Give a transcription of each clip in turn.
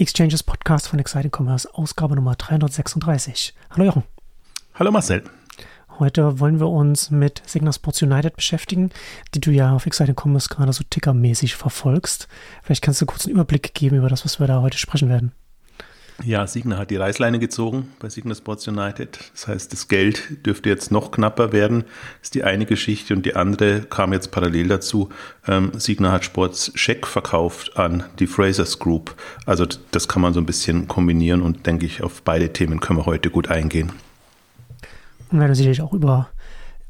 Exchanges Podcast von Exciting Commerce, Ausgabe Nummer 336. Hallo Jochen. Hallo Marcel. Heute wollen wir uns mit Signa Sports United beschäftigen, die du ja auf Exciting Commerce gerade so tickermäßig verfolgst. Vielleicht kannst du kurz einen Überblick geben über das, was wir da heute sprechen werden. Ja, Signa hat die Reißleine gezogen bei Signa Sports United. Das heißt, das Geld dürfte jetzt noch knapper werden. Das ist die eine Geschichte und die andere kam jetzt parallel dazu. Ähm, Signa hat Sports Scheck verkauft an die Frasers Group. Also das kann man so ein bisschen kombinieren und denke ich, auf beide Themen können wir heute gut eingehen. Und werden sicherlich auch über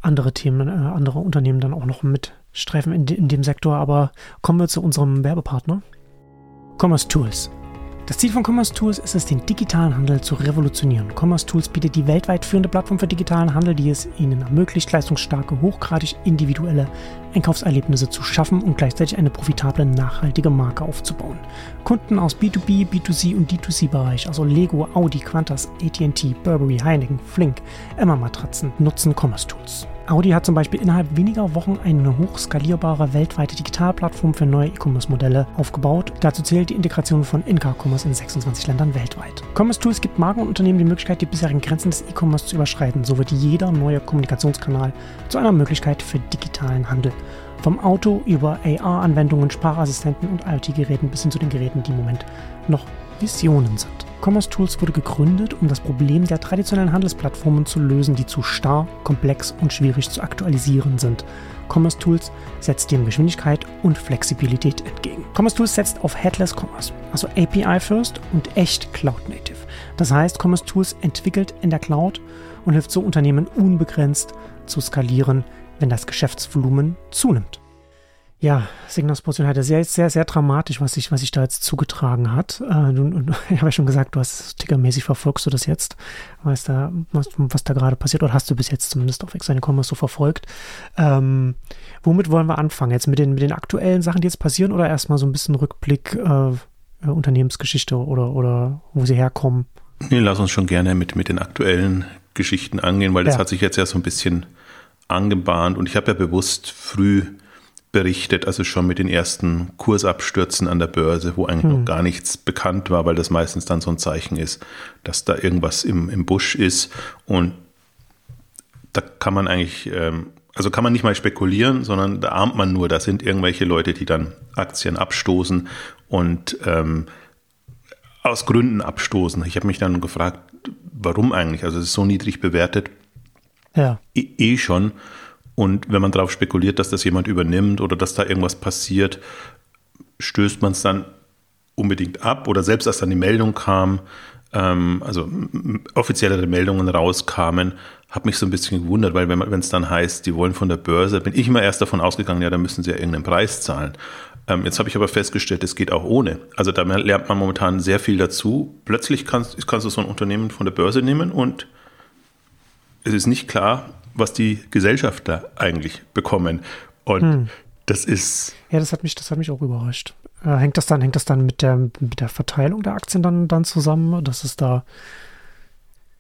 andere Themen, äh, andere Unternehmen dann auch noch mitstreifen in, de, in dem Sektor. Aber kommen wir zu unserem Werbepartner. Commerce Tools. Das Ziel von Commerce Tools ist es, den digitalen Handel zu revolutionieren. Commerce Tools bietet die weltweit führende Plattform für digitalen Handel, die es Ihnen ermöglicht, leistungsstarke, hochgradig individuelle Einkaufserlebnisse zu schaffen und gleichzeitig eine profitable, nachhaltige Marke aufzubauen. Kunden aus B2B, B2C und D2C-Bereich, also Lego, Audi, Qantas, AT&T, Burberry, Heineken, Flink, Emma Matratzen, nutzen Commerce Tools. Audi hat zum Beispiel innerhalb weniger Wochen eine hochskalierbare weltweite Digitalplattform für neue E-Commerce-Modelle aufgebaut. Dazu zählt die Integration von In-Car-Commerce in 26 Ländern weltweit. Commerce Tools gibt Marken und Unternehmen die Möglichkeit, die bisherigen Grenzen des E-Commerce zu überschreiten. So wird jeder neue Kommunikationskanal zu einer Möglichkeit für digitalen Handel. Vom Auto über AR-Anwendungen, Sprachassistenten und IoT-Geräten bis hin zu den Geräten, die im Moment noch Visionen sind. Commerce Tools wurde gegründet, um das Problem der traditionellen Handelsplattformen zu lösen, die zu starr, komplex und schwierig zu aktualisieren sind. Commerce Tools setzt dem Geschwindigkeit und Flexibilität entgegen. Commerce Tools setzt auf Headless Commerce, also API First und echt Cloud Native. Das heißt, Commerce Tools entwickelt in der Cloud und hilft so Unternehmen unbegrenzt zu skalieren, wenn das Geschäftsvolumen zunimmt. Ja, Signalsportion hatte sehr, sehr, sehr dramatisch, was sich, was sich da jetzt zugetragen hat. Äh, du, ich habe ja schon gesagt, du hast tickermäßig verfolgst du das jetzt, weißt da, was, was da gerade passiert, oder hast du bis jetzt zumindest auf Exane Commerce so verfolgt. Ähm, womit wollen wir anfangen? Jetzt mit den, mit den aktuellen Sachen, die jetzt passieren, oder erstmal so ein bisschen Rückblick äh, Unternehmensgeschichte oder, oder wo sie herkommen? Nee, lass uns schon gerne mit, mit den aktuellen Geschichten angehen, weil das ja. hat sich jetzt ja so ein bisschen angebahnt und ich habe ja bewusst früh berichtet, also schon mit den ersten Kursabstürzen an der Börse, wo eigentlich hm. noch gar nichts bekannt war, weil das meistens dann so ein Zeichen ist, dass da irgendwas im, im Busch ist. Und da kann man eigentlich, ähm, also kann man nicht mal spekulieren, sondern da ahnt man nur, da sind irgendwelche Leute, die dann Aktien abstoßen und ähm, aus Gründen abstoßen. Ich habe mich dann gefragt, warum eigentlich? Also es ist so niedrig bewertet. Ja. Eh, eh schon. Und wenn man darauf spekuliert, dass das jemand übernimmt oder dass da irgendwas passiert, stößt man es dann unbedingt ab oder selbst als dann die Meldung kam, ähm, also offiziellere Meldungen rauskamen, hat mich so ein bisschen gewundert, weil wenn es dann heißt, die wollen von der Börse, bin ich immer erst davon ausgegangen, ja, da müssen sie ja irgendeinen Preis zahlen. Ähm, jetzt habe ich aber festgestellt, es geht auch ohne. Also da lernt man momentan sehr viel dazu. Plötzlich kannst, kannst du so ein Unternehmen von der Börse nehmen und es ist nicht klar, was die Gesellschafter eigentlich bekommen. Und hm. das ist. Ja, das hat mich, das hat mich auch überrascht. Äh, hängt das dann, hängt das dann mit der, mit der Verteilung der Aktien dann, dann zusammen, dass es da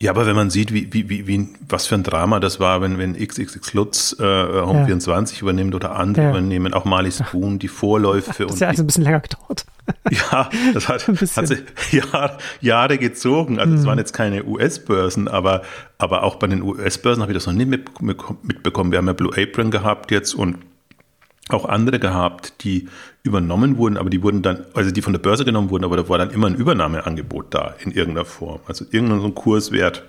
ja, aber wenn man sieht, wie, wie, wie, wie, was für ein Drama das war, wenn, wenn XXX Lutz äh, Home24 ja. übernimmt oder andere ja. übernehmen, auch Mali Spoon, die Vorläufe. Das ist ja also ein bisschen länger gedauert. Ja, das hat, hat sich Jahr, Jahre gezogen. Also es mhm. waren jetzt keine US-Börsen, aber, aber auch bei den US-Börsen habe ich das noch nicht mitbekommen. Wir haben ja Blue Apron gehabt jetzt und auch andere gehabt, die übernommen wurden, aber die wurden dann, also die von der Börse genommen wurden, aber da war dann immer ein Übernahmeangebot da in irgendeiner Form. Also irgendein Kurswert,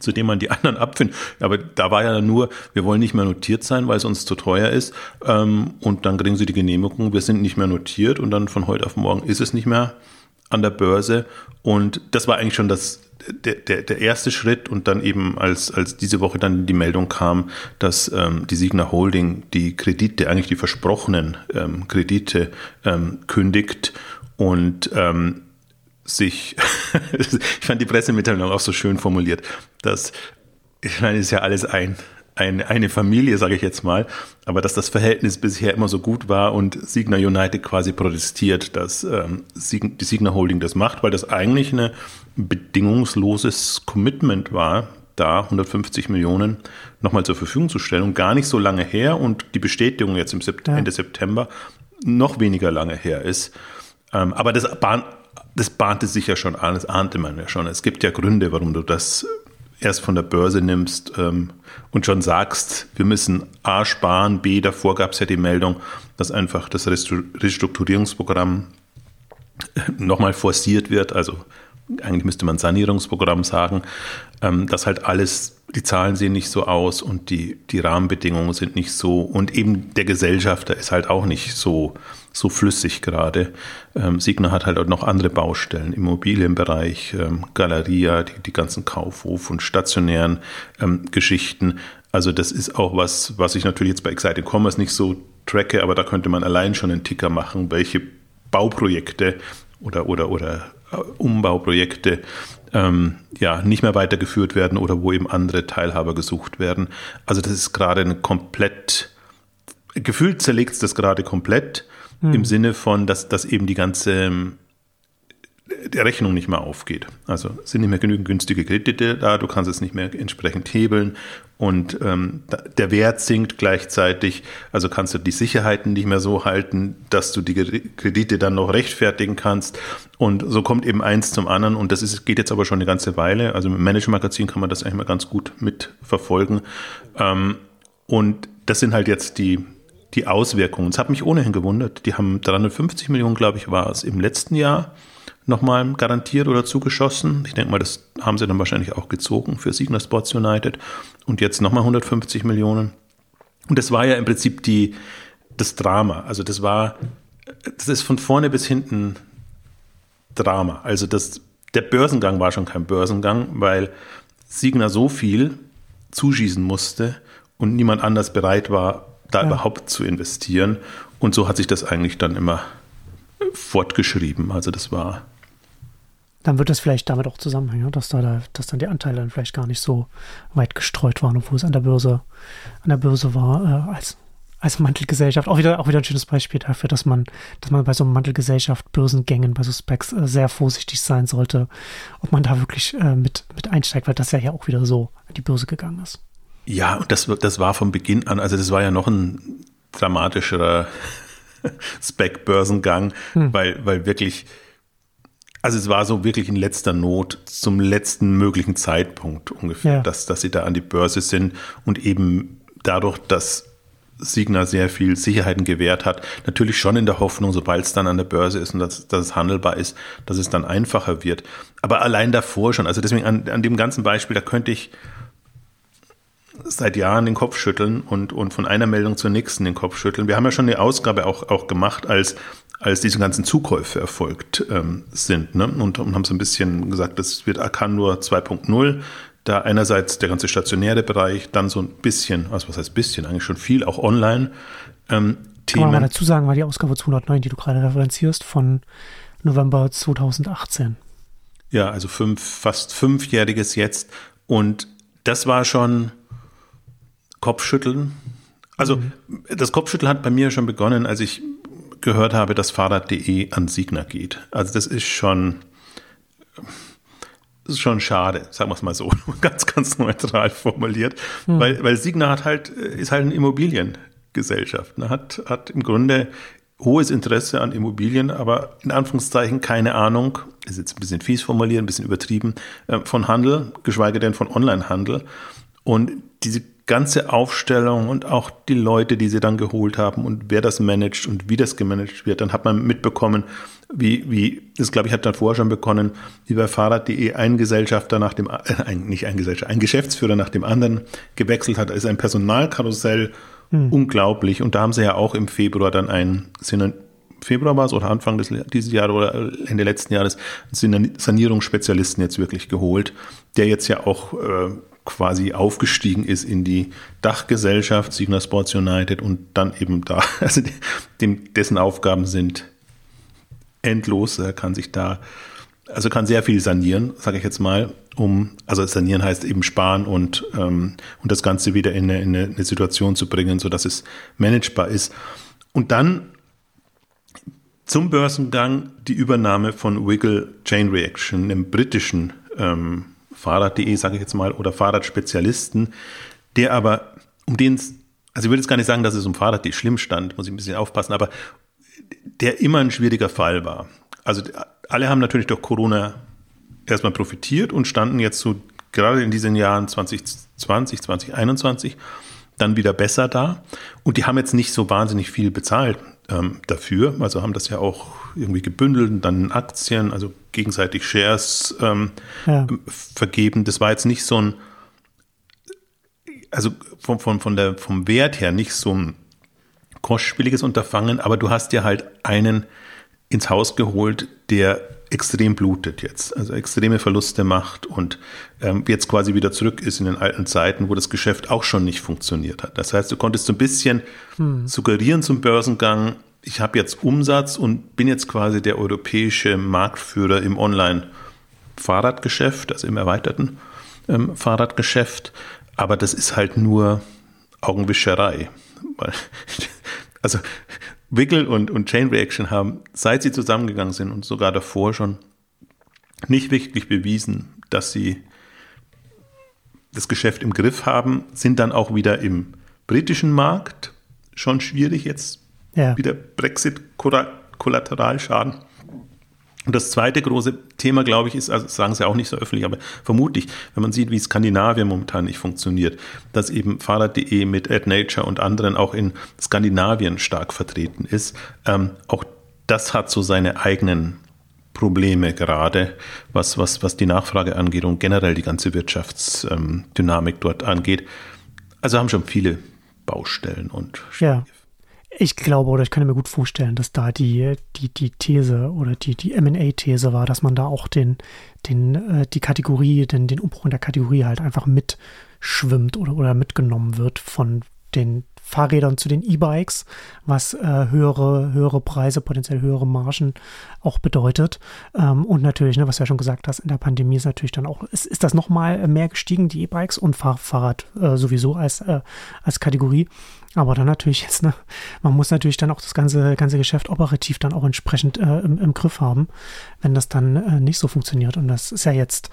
zu dem man die anderen abfindet. Aber da war ja nur, wir wollen nicht mehr notiert sein, weil es uns zu teuer ist. Ähm, und dann kriegen sie die Genehmigung, wir sind nicht mehr notiert und dann von heute auf morgen ist es nicht mehr an der Börse. Und das war eigentlich schon das, der, der, der erste Schritt und dann eben als, als diese Woche dann die Meldung kam, dass ähm, die Signa Holding die Kredite, eigentlich die versprochenen ähm, Kredite ähm, kündigt und ähm, sich, ich fand die Pressemitteilung auch so schön formuliert, dass, ich meine, ist ja alles ein, ein, eine Familie, sage ich jetzt mal, aber dass das Verhältnis bisher immer so gut war und Signa United quasi protestiert, dass ähm, die Signa Holding das macht, weil das eigentlich ein bedingungsloses Commitment war, da 150 Millionen nochmal zur Verfügung zu stellen und gar nicht so lange her und die Bestätigung jetzt im Sept ja. Ende September noch weniger lange her ist. Ähm, aber das bahnt das bahnte sich ja schon an, das ahnte man ja schon. Es gibt ja Gründe, warum du das erst von der Börse nimmst ähm, und schon sagst, wir müssen A sparen, B, davor gab es ja die Meldung, dass einfach das Restrukturierungsprogramm nochmal forciert wird, also eigentlich müsste man Sanierungsprogramm sagen, ähm, dass halt alles, die Zahlen sehen nicht so aus und die, die Rahmenbedingungen sind nicht so und eben der Gesellschafter ist halt auch nicht so, so flüssig gerade. Ähm, Signa hat halt auch noch andere Baustellen, Immobilienbereich, ähm, Galeria, die, die ganzen Kaufhof- und stationären ähm, Geschichten. Also das ist auch was, was ich natürlich jetzt bei Excited Commerce nicht so tracke, aber da könnte man allein schon einen Ticker machen, welche Bauprojekte oder, oder, oder äh, Umbauprojekte ähm, ja, nicht mehr weitergeführt werden oder wo eben andere Teilhaber gesucht werden. Also das ist gerade ein komplett, gefühlt zerlegt es das gerade komplett hm. im Sinne von, dass, dass eben die ganze der Rechnung nicht mehr aufgeht. Also sind nicht mehr genügend günstige Kredite da, du kannst es nicht mehr entsprechend hebeln und ähm, der Wert sinkt gleichzeitig. Also kannst du die Sicherheiten nicht mehr so halten, dass du die Kredite dann noch rechtfertigen kannst. Und so kommt eben eins zum anderen und das ist, geht jetzt aber schon eine ganze Weile. Also im Manager-Magazin kann man das eigentlich mal ganz gut mitverfolgen. Ähm, und das sind halt jetzt die, die Auswirkungen. Es hat mich ohnehin gewundert. Die haben 350 Millionen, glaube ich, war es im letzten Jahr nochmal garantiert oder zugeschossen. Ich denke mal, das haben sie dann wahrscheinlich auch gezogen für Signa Sports United. Und jetzt nochmal 150 Millionen. Und das war ja im Prinzip die, das Drama. Also das war, das ist von vorne bis hinten Drama. Also das, der Börsengang war schon kein Börsengang, weil Signa so viel zuschießen musste und niemand anders bereit war, da ja. überhaupt zu investieren. Und so hat sich das eigentlich dann immer fortgeschrieben. Also das war dann wird das vielleicht damit auch zusammenhängen, dass da, dass dann die Anteile dann vielleicht gar nicht so weit gestreut waren, obwohl es an der Börse, an der Börse war, äh, als, als Mantelgesellschaft. Auch wieder, auch wieder ein schönes Beispiel dafür, dass man, dass man bei so einem Mantelgesellschaft, Börsengängen, bei so Specs äh, sehr vorsichtig sein sollte, ob man da wirklich äh, mit, mit einsteigt, weil das ja ja auch wieder so an die Börse gegangen ist. Ja, und das, das war von Beginn an, also das war ja noch ein dramatischerer Spec-Börsengang, hm. weil, weil wirklich also es war so wirklich in letzter Not zum letzten möglichen Zeitpunkt ungefähr, ja. dass, dass sie da an die Börse sind und eben dadurch, dass Signa sehr viel Sicherheiten gewährt hat, natürlich schon in der Hoffnung, sobald es dann an der Börse ist und dass, dass es handelbar ist, dass es dann einfacher wird. Aber allein davor schon, also deswegen an, an dem ganzen Beispiel, da könnte ich seit Jahren den Kopf schütteln und, und von einer Meldung zur nächsten den Kopf schütteln. Wir haben ja schon eine Ausgabe auch, auch gemacht, als als diese ganzen Zukäufe erfolgt ähm, sind. Ne? Und, und haben so ein bisschen gesagt, das wird Arcandur 2.0. Da einerseits der ganze stationäre Bereich, dann so ein bisschen, also was heißt bisschen, eigentlich schon viel, auch online. Ähm, Kann man mal dazu sagen, war die Ausgabe 209, die du gerade referenzierst, von November 2018. Ja, also fünf, fast fünfjähriges jetzt. Und das war schon Kopfschütteln. Also mhm. das Kopfschütteln hat bei mir schon begonnen, als ich gehört habe, dass Fahrrad.de an Signer geht. Also das ist schon, das ist schon schade, sagen wir es mal so, ganz, ganz neutral formuliert, hm. weil, weil Signer hat halt, ist halt eine Immobiliengesellschaft, ne? hat, hat im Grunde hohes Interesse an Immobilien, aber in Anführungszeichen keine Ahnung, ist jetzt ein bisschen fies formuliert, ein bisschen übertrieben, äh, von Handel, geschweige denn von Onlinehandel. Und diese ganze Aufstellung und auch die Leute, die sie dann geholt haben und wer das managt und wie das gemanagt wird, dann hat man mitbekommen, wie, wie, das glaube ich hat dann vorher schon begonnen, wie bei Fahrrad.de ein Gesellschafter nach dem, äh, ein, nicht ein Gesellschafter, ein Geschäftsführer nach dem anderen gewechselt hat. Da ist ein Personalkarussell hm. unglaublich und da haben sie ja auch im Februar dann ein, sind Februar war es oder Anfang des, dieses Jahres oder Ende letzten Jahres sind Sanierungsspezialisten jetzt wirklich geholt, der jetzt ja auch äh, quasi aufgestiegen ist in die Dachgesellschaft Signa Sports United und dann eben da, also dem, dessen Aufgaben sind endlos. Er kann sich da, also kann sehr viel sanieren, sage ich jetzt mal, um, also sanieren heißt eben sparen und, ähm, und das Ganze wieder in eine, in eine Situation zu bringen, sodass es managebar ist. Und dann zum Börsengang die Übernahme von Wiggle Chain Reaction, einem britischen ähm, Fahrrad.de, sage ich jetzt mal, oder Fahrradspezialisten, der aber, um den es, also ich würde jetzt gar nicht sagen, dass es um Fahrrad.de schlimm stand, muss ich ein bisschen aufpassen, aber der immer ein schwieriger Fall war. also alle haben natürlich durch Corona erstmal profitiert und standen jetzt so gerade in diesen Jahren 2020, 2021 dann wieder besser da. Und die haben jetzt nicht so wahnsinnig viel bezahlt ähm, dafür. Also haben das ja auch irgendwie gebündelt und dann Aktien, also gegenseitig Shares ähm, ja. vergeben. Das war jetzt nicht so ein, also von, von, von der, vom Wert her nicht so ein kostspieliges Unterfangen, aber du hast dir halt einen ins Haus geholt, der extrem blutet jetzt, also extreme Verluste macht und ähm, jetzt quasi wieder zurück ist in den alten Zeiten, wo das Geschäft auch schon nicht funktioniert hat. Das heißt, du konntest so ein bisschen hm. suggerieren zum Börsengang, ich habe jetzt Umsatz und bin jetzt quasi der europäische Marktführer im Online-Fahrradgeschäft, also im erweiterten ähm, Fahrradgeschäft. Aber das ist halt nur Augenwischerei. Also Wiggle und, und Chain Reaction haben, seit sie zusammengegangen sind und sogar davor schon nicht wirklich bewiesen, dass sie das Geschäft im Griff haben, sind dann auch wieder im britischen Markt schon schwierig. Jetzt ja. wieder Brexit-Kollateralschaden. Und das zweite große Thema, glaube ich, ist, also sagen sie auch nicht so öffentlich, aber vermutlich, wenn man sieht, wie Skandinavien momentan nicht funktioniert, dass eben Fahrrad.de mit AdNature und anderen auch in Skandinavien stark vertreten ist, ähm, auch das hat so seine eigenen Probleme gerade, was, was, was die Nachfrage angeht und generell die ganze Wirtschaftsdynamik dort angeht. Also haben schon viele Baustellen und ja. Ich glaube oder ich kann mir gut vorstellen, dass da die, die, die These oder die, die MA-These war, dass man da auch den, den, äh, die Kategorie, den, den Umbruch in der Kategorie halt einfach mitschwimmt oder, oder mitgenommen wird von den Fahrrädern zu den E-Bikes, was äh, höhere, höhere Preise, potenziell höhere Margen auch bedeutet. Ähm, und natürlich, ne, was du ja schon gesagt hast, in der Pandemie ist natürlich dann auch, ist, ist das nochmal mehr gestiegen, die E-Bikes und Fahr Fahrrad äh, sowieso als, äh, als Kategorie. Aber dann natürlich jetzt, ne, man muss natürlich dann auch das ganze, ganze Geschäft operativ dann auch entsprechend äh, im, im Griff haben, wenn das dann äh, nicht so funktioniert. Und das ist ja jetzt,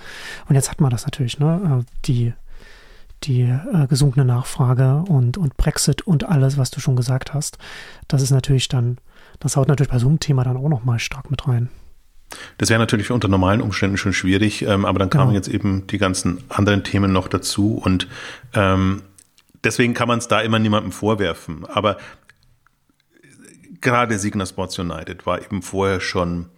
und jetzt hat man das natürlich, ne, äh, die die äh, gesunkene Nachfrage und, und Brexit und alles, was du schon gesagt hast. Das ist natürlich dann, das haut natürlich bei so einem Thema dann auch nochmal stark mit rein. Das wäre natürlich unter normalen Umständen schon schwierig, ähm, aber dann kamen genau. jetzt eben die ganzen anderen Themen noch dazu und ähm, deswegen kann man es da immer niemandem vorwerfen. Aber gerade Signa Sports United war eben vorher schon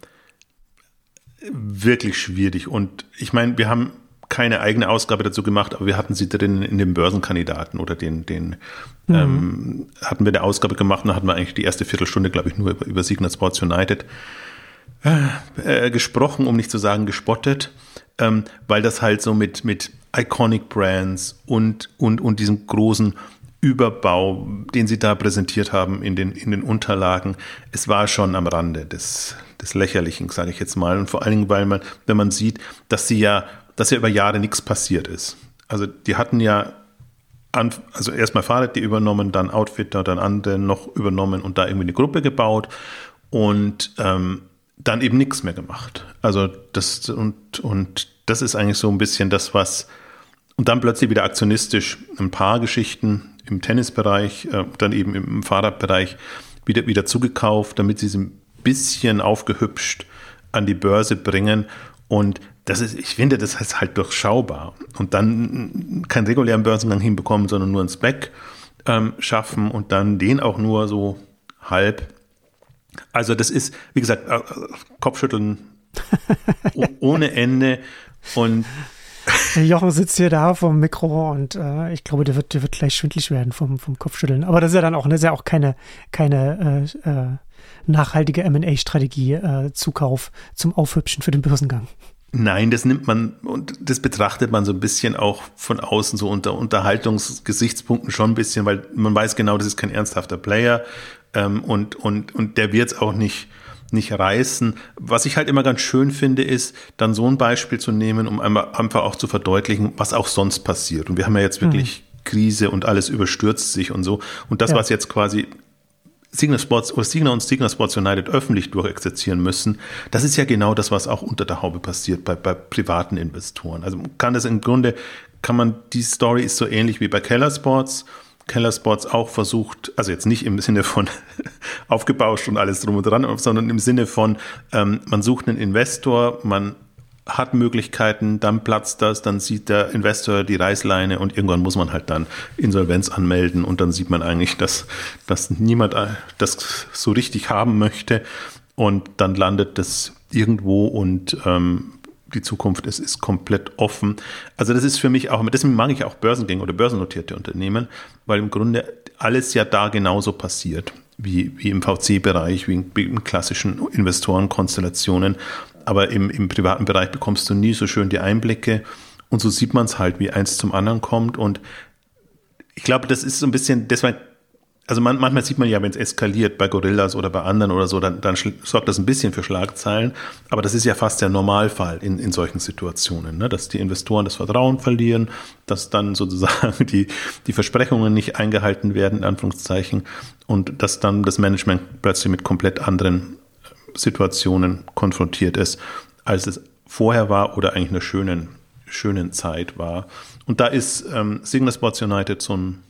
wirklich schwierig und ich meine, wir haben keine eigene Ausgabe dazu gemacht, aber wir hatten sie drin in den Börsenkandidaten oder den, den mhm. ähm, hatten wir eine Ausgabe gemacht und da hatten wir eigentlich die erste Viertelstunde, glaube ich, nur über, über Signal Sports United äh, äh, gesprochen, um nicht zu sagen gespottet, ähm, weil das halt so mit, mit Iconic Brands und, und, und diesem großen Überbau, den sie da präsentiert haben in den, in den Unterlagen, es war schon am Rande des, des Lächerlichen, sage ich jetzt mal. Und vor allen Dingen, weil man, wenn man sieht, dass sie ja dass ja über Jahre nichts passiert ist. Also die hatten ja also erstmal Fahrrad die übernommen, dann Outfitter, dann andere noch übernommen und da irgendwie eine Gruppe gebaut und ähm, dann eben nichts mehr gemacht. Also das und, und das ist eigentlich so ein bisschen das, was und dann plötzlich wieder aktionistisch ein paar Geschichten im Tennisbereich, äh, dann eben im Fahrradbereich wieder, wieder zugekauft, damit sie es ein bisschen aufgehübscht an die Börse bringen. Und das ist, ich finde, das ist halt durchschaubar. Und dann keinen regulären Börsengang hinbekommen, sondern nur einen Spec ähm, schaffen und dann den auch nur so halb. Also das ist, wie gesagt, äh, Kopfschütteln ohne Ende. Und Jochen sitzt hier da vom Mikro und äh, ich glaube, der wird, der wird gleich schwindlig werden vom, vom Kopfschütteln. Aber das ist ja dann auch, das ist ja auch keine, keine äh, äh nachhaltige MA-Strategie, äh, Zukauf zum Aufhübschen für den Börsengang. Nein, das nimmt man und das betrachtet man so ein bisschen auch von außen so unter Unterhaltungsgesichtspunkten schon ein bisschen, weil man weiß genau, das ist kein ernsthafter Player ähm, und, und, und der wird es auch nicht, nicht reißen. Was ich halt immer ganz schön finde, ist, dann so ein Beispiel zu nehmen, um einfach auch zu verdeutlichen, was auch sonst passiert. Und wir haben ja jetzt wirklich mhm. Krise und alles überstürzt sich und so. Und das, ja. was jetzt quasi Signal Sports oder Signal und Signal Sports United öffentlich durchexerzieren müssen, das ist ja genau das, was auch unter der Haube passiert bei, bei privaten Investoren. Also kann das im Grunde, kann man, die Story ist so ähnlich wie bei Keller Sports, Kellerspots auch versucht, also jetzt nicht im Sinne von aufgebauscht und alles drum und dran, sondern im Sinne von, ähm, man sucht einen Investor, man hat Möglichkeiten, dann platzt das, dann sieht der Investor die Reißleine und irgendwann muss man halt dann Insolvenz anmelden und dann sieht man eigentlich, dass, dass niemand das so richtig haben möchte und dann landet das irgendwo und ähm, die Zukunft ist, ist komplett offen. Also das ist für mich auch, deswegen mag ich auch Börsengänge oder börsennotierte Unternehmen, weil im Grunde alles ja da genauso passiert, wie, wie im VC-Bereich, wie, wie in klassischen Investorenkonstellationen. Aber im, im privaten Bereich bekommst du nie so schön die Einblicke. Und so sieht man es halt, wie eins zum anderen kommt. Und ich glaube, das ist so ein bisschen, deswegen also man, manchmal sieht man ja, wenn es eskaliert bei Gorillas oder bei anderen oder so, dann, dann sorgt das ein bisschen für Schlagzeilen. Aber das ist ja fast der Normalfall in, in solchen Situationen, ne? dass die Investoren das Vertrauen verlieren, dass dann sozusagen die, die Versprechungen nicht eingehalten werden, in Anführungszeichen, und dass dann das Management plötzlich mit komplett anderen Situationen konfrontiert ist, als es vorher war oder eigentlich einer schönen, schönen Zeit war. Und da ist ähm, Signal Sports United so ein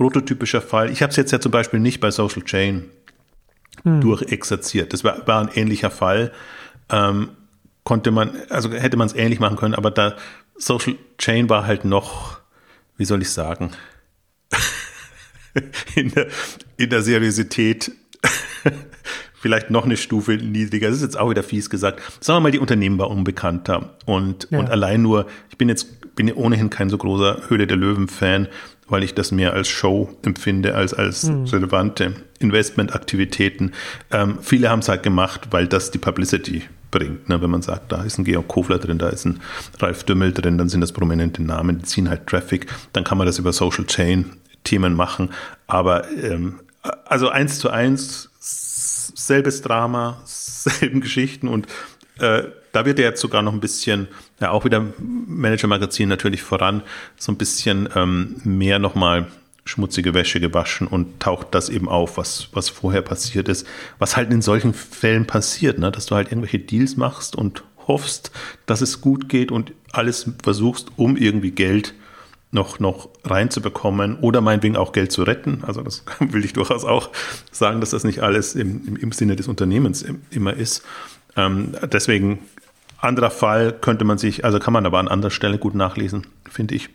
prototypischer Fall. Ich habe es jetzt ja zum Beispiel nicht bei Social Chain hm. durchexerziert. Das war, war ein ähnlicher Fall. Ähm, konnte man, also hätte man es ähnlich machen können, aber da Social Chain war halt noch, wie soll ich sagen, in, der, in der Seriosität vielleicht noch eine Stufe niedriger. Das ist jetzt auch wieder fies gesagt. Sagen wir mal, die Unternehmen war unbekannter und, ja. und allein nur, ich bin jetzt, bin ohnehin kein so großer Höhle der Löwen-Fan, weil ich das mehr als Show empfinde, als als mhm. relevante Investmentaktivitäten. Ähm, viele haben es halt gemacht, weil das die Publicity bringt. Ne? Wenn man sagt, da ist ein Georg Kofler drin, da ist ein Ralf Dümmel drin, dann sind das prominente Namen, die ziehen halt Traffic. Dann kann man das über Social Chain Themen machen. Aber ähm, also eins zu eins, selbes Drama, selben Geschichten und äh, da wird er jetzt sogar noch ein bisschen, ja auch wieder Manager-Magazin natürlich voran, so ein bisschen ähm, mehr nochmal schmutzige Wäsche gewaschen und taucht das eben auf, was, was vorher passiert ist. Was halt in solchen Fällen passiert, ne? dass du halt irgendwelche Deals machst und hoffst, dass es gut geht und alles versuchst, um irgendwie Geld noch, noch reinzubekommen oder meinetwegen auch Geld zu retten. Also das will ich durchaus auch sagen, dass das nicht alles im, im Sinne des Unternehmens immer ist. Ähm, deswegen anderer Fall könnte man sich, also kann man aber an anderer Stelle gut nachlesen, finde ich.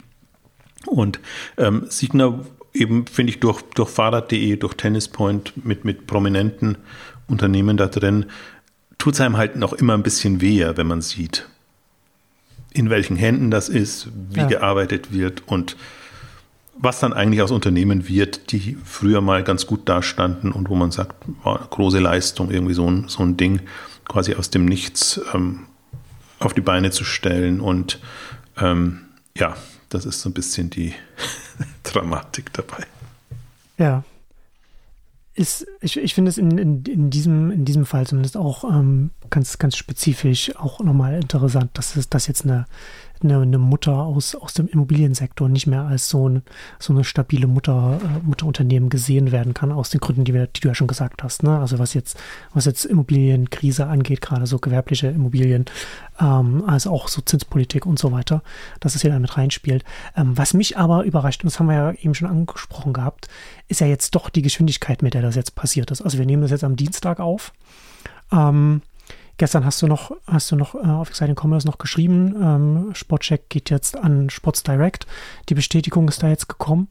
Und ähm, Signer eben, finde ich, durch, durch Fahrrad.de, durch Tennispoint mit, mit prominenten Unternehmen da drin, tut es einem halt noch immer ein bisschen weh, wenn man sieht, in welchen Händen das ist, wie ja. gearbeitet wird und was dann eigentlich aus Unternehmen wird, die früher mal ganz gut dastanden und wo man sagt, war große Leistung, irgendwie so ein, so ein Ding quasi aus dem Nichts ähm, auf die Beine zu stellen. Und ähm, ja, das ist so ein bisschen die Dramatik dabei. Ja. Ist, ich, ich finde es in, in, in, diesem, in diesem Fall zumindest auch ähm, ganz, ganz spezifisch auch nochmal interessant, dass es das jetzt eine eine, eine Mutter aus, aus dem Immobiliensektor nicht mehr als so, ein, so eine stabile Mutter, äh, Mutterunternehmen gesehen werden kann, aus den Gründen, die, wir, die du ja schon gesagt hast. Ne? Also was jetzt, was jetzt Immobilienkrise angeht, gerade so gewerbliche Immobilien, ähm, also auch so Zinspolitik und so weiter, dass es hier damit reinspielt. Ähm, was mich aber überrascht, und das haben wir ja eben schon angesprochen gehabt, ist ja jetzt doch die Geschwindigkeit, mit der das jetzt passiert ist. Also wir nehmen das jetzt am Dienstag auf. Ähm, Gestern hast du noch, hast du noch äh, auf Exciting Commerce noch geschrieben, ähm, Sportcheck geht jetzt an Sports Direct. Die Bestätigung ist da jetzt gekommen.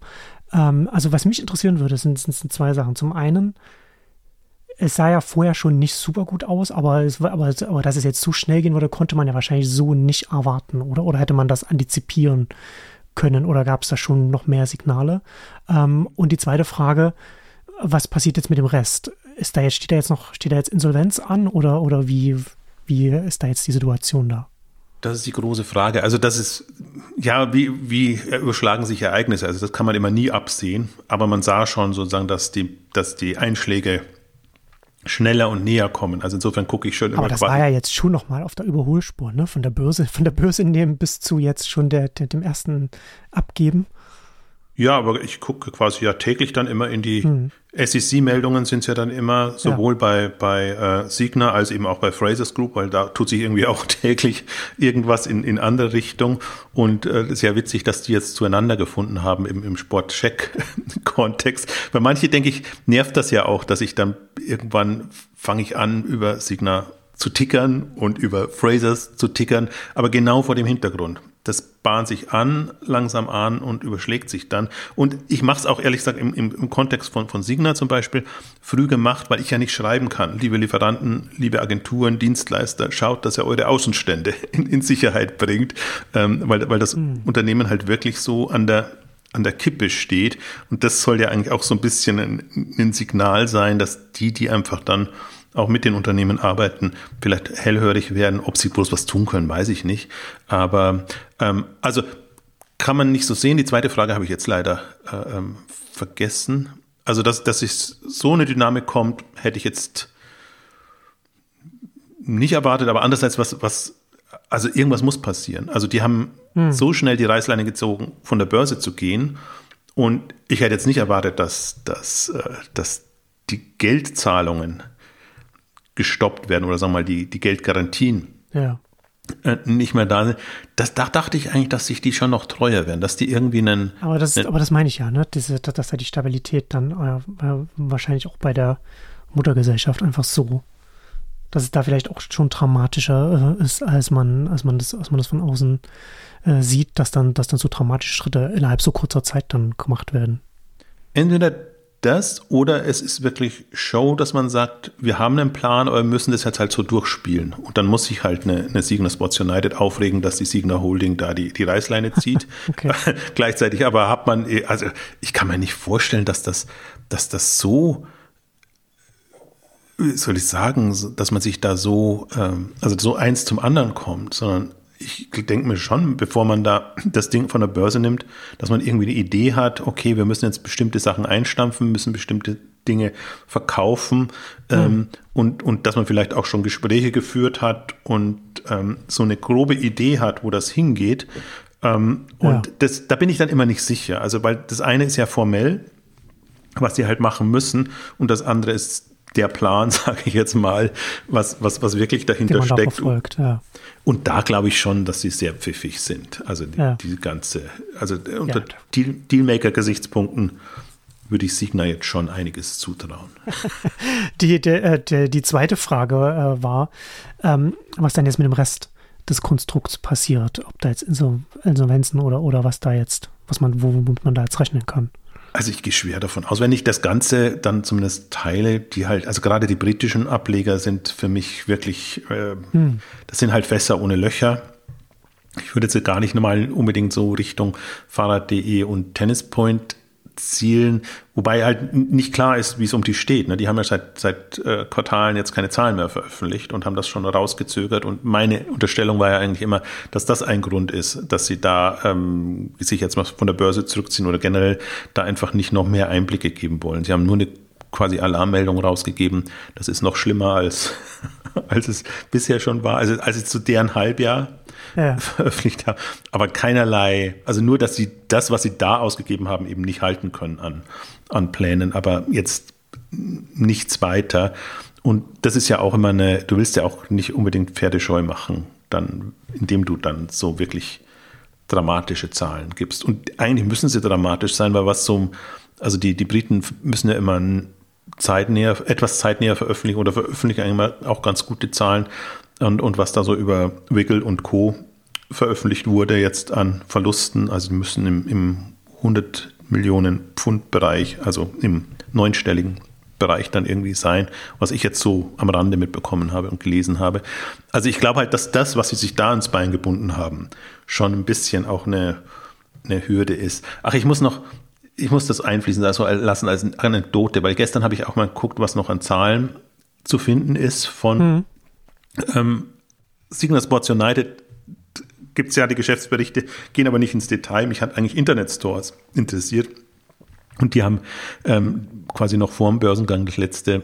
Ähm, also was mich interessieren würde, sind, sind, sind zwei Sachen. Zum einen, es sah ja vorher schon nicht super gut aus, aber, es, aber, aber dass es jetzt zu schnell gehen würde, konnte man ja wahrscheinlich so nicht erwarten, oder? Oder hätte man das antizipieren können oder gab es da schon noch mehr Signale? Ähm, und die zweite Frage, was passiert jetzt mit dem Rest? Ist da jetzt, steht da jetzt noch, steht da jetzt Insolvenz an oder, oder wie, wie ist da jetzt die Situation da? Das ist die große Frage. Also das ist, ja, wie, wie überschlagen sich Ereignisse? Also das kann man immer nie absehen, aber man sah schon sozusagen, dass die, dass die Einschläge schneller und näher kommen. Also insofern gucke ich schon immer. Aber das war ja jetzt schon nochmal auf der Überholspur, ne? Von der Börse, von der Börse nehmen bis zu jetzt schon der, der dem ersten abgeben. Ja, aber ich gucke quasi ja täglich dann immer in die hm. SEC-Meldungen sind es ja dann immer sowohl ja. bei, bei äh, Signa als eben auch bei Frasers Group, weil da tut sich irgendwie auch täglich irgendwas in, in andere Richtung. Und äh, ist ja witzig, dass die jetzt zueinander gefunden haben im, im Sport-Check-Kontext. Bei manche, denke ich, nervt das ja auch, dass ich dann irgendwann fange ich an, über Signa zu tickern und über Frasers zu tickern, aber genau vor dem Hintergrund. Das bahnt sich an, langsam an und überschlägt sich dann. Und ich mache es auch ehrlich gesagt im, im, im Kontext von, von Signa zum Beispiel früh gemacht, weil ich ja nicht schreiben kann. Liebe Lieferanten, liebe Agenturen, Dienstleister, schaut, dass ihr eure Außenstände in, in Sicherheit bringt, ähm, weil, weil das mhm. Unternehmen halt wirklich so an der an der Kippe steht. Und das soll ja eigentlich auch so ein bisschen ein, ein Signal sein, dass die, die einfach dann auch mit den Unternehmen arbeiten, vielleicht hellhörig werden. Ob sie bloß was tun können, weiß ich nicht. Aber ähm, also kann man nicht so sehen. Die zweite Frage habe ich jetzt leider äh, ähm, vergessen. Also, dass, dass sich so eine Dynamik kommt, hätte ich jetzt nicht erwartet, aber andererseits, was, was, also irgendwas muss passieren. Also, die haben hm. so schnell die Reißleine gezogen, von der Börse zu gehen. Und ich hätte jetzt nicht erwartet, dass, dass, äh, dass die Geldzahlungen gestoppt werden oder sagen wir mal die, die Geldgarantien ja. Äh, nicht mehr da sind. Das, da dachte ich eigentlich, dass sich die schon noch treuer werden, dass die irgendwie einen. Aber das, einen, aber das meine ich ja, ne? Diese, dass da die Stabilität dann äh, wahrscheinlich auch bei der Muttergesellschaft einfach so, dass es da vielleicht auch schon dramatischer äh, ist, als man, als man das, als man das von außen äh, sieht, dass dann, dass dann so dramatische Schritte innerhalb so kurzer Zeit dann gemacht werden. Entweder das oder es ist wirklich Show, dass man sagt, wir haben einen Plan, aber wir müssen das jetzt halt so durchspielen. Und dann muss sich halt eine, eine Signer Sports United aufregen, dass die Signer Holding da die, die Reißleine zieht. Gleichzeitig aber hat man, also ich kann mir nicht vorstellen, dass das, dass das so, soll ich sagen, dass man sich da so, ähm, also so eins zum anderen kommt, sondern ich denke mir schon, bevor man da das Ding von der Börse nimmt, dass man irgendwie eine Idee hat, okay, wir müssen jetzt bestimmte Sachen einstampfen, müssen bestimmte Dinge verkaufen mhm. ähm, und, und dass man vielleicht auch schon Gespräche geführt hat und ähm, so eine grobe Idee hat, wo das hingeht. Ähm, ja. Und das, da bin ich dann immer nicht sicher. Also, weil das eine ist ja formell, was sie halt machen müssen, und das andere ist der Plan, sage ich jetzt mal, was, was, was wirklich dahinter steckt. Verfolgt, ja. Und da glaube ich schon, dass sie sehr pfiffig sind. Also die, ja. die ganze, also unter ja. Deal, Dealmaker-Gesichtspunkten würde ich Signa jetzt schon einiges zutrauen. die, der, äh, der, die zweite Frage äh, war, ähm, was dann jetzt mit dem Rest des Konstrukts passiert, ob da jetzt Insolvenzen oder, oder was da jetzt, was man, womit man da jetzt rechnen kann. Also ich gehe schwer davon aus, wenn ich das Ganze dann zumindest teile, die halt, also gerade die britischen Ableger sind für mich wirklich, äh, hm. das sind halt Fässer ohne Löcher. Ich würde jetzt gar nicht mal unbedingt so Richtung Fahrrad.de und Tennispoint zielen, wobei halt nicht klar ist, wie es um die steht. Ne? Die haben ja seit, seit äh, Quartalen jetzt keine Zahlen mehr veröffentlicht und haben das schon rausgezögert. Und meine Unterstellung war ja eigentlich immer, dass das ein Grund ist, dass sie da ähm, sich jetzt mal von der Börse zurückziehen oder generell da einfach nicht noch mehr Einblicke geben wollen. Sie haben nur eine quasi Alarmmeldung rausgegeben. Das ist noch schlimmer als, als es bisher schon war. Also als es zu deren Halbjahr ja. veröffentlicht haben. Aber keinerlei, also nur, dass sie das, was sie da ausgegeben haben, eben nicht halten können an, an Plänen, aber jetzt nichts weiter. Und das ist ja auch immer eine, du willst ja auch nicht unbedingt Pferdescheu machen, dann, indem du dann so wirklich dramatische Zahlen gibst. Und eigentlich müssen sie dramatisch sein, weil was so, also die, die Briten müssen ja immer zeitnäher, etwas zeitnäher veröffentlichen oder veröffentlichen eigentlich auch ganz gute Zahlen, und, und was da so über Wiggle und Co. veröffentlicht wurde jetzt an Verlusten. Also müssen im, im 100 Millionen Pfund Bereich, also im neunstelligen Bereich dann irgendwie sein, was ich jetzt so am Rande mitbekommen habe und gelesen habe. Also ich glaube halt, dass das, was sie sich da ins Bein gebunden haben, schon ein bisschen auch eine, eine Hürde ist. Ach, ich muss noch, ich muss das einfließen lassen als Anekdote, weil gestern habe ich auch mal geguckt, was noch an Zahlen zu finden ist von mhm. Ähm, Signal Sports United gibt es ja die Geschäftsberichte, gehen aber nicht ins Detail. Mich hat eigentlich Internetstores interessiert. Und die haben ähm, quasi noch vor dem Börsengang das letzte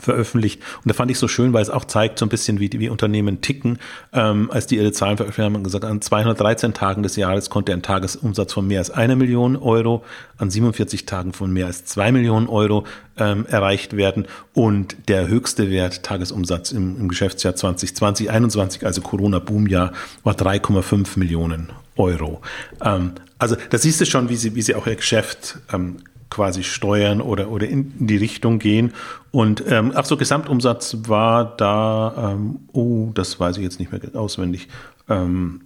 veröffentlicht. Und da fand ich so schön, weil es auch zeigt so ein bisschen, wie, wie Unternehmen ticken. Ähm, als die ihre Zahlen veröffentlicht haben, haben gesagt, an 213 Tagen des Jahres konnte ein Tagesumsatz von mehr als einer Million Euro, an 47 Tagen von mehr als zwei Millionen Euro ähm, erreicht werden. Und der höchste Wert Tagesumsatz im, im Geschäftsjahr 2020, 2021, also Corona-Boom-Jahr, war 3,5 Millionen Euro. Ähm, also da siehst du schon, wie sie, wie sie auch ihr Geschäft ähm, quasi steuern oder, oder in die Richtung gehen. Und ähm, ach so, Gesamtumsatz war da, ähm, oh, das weiß ich jetzt nicht mehr auswendig, ähm,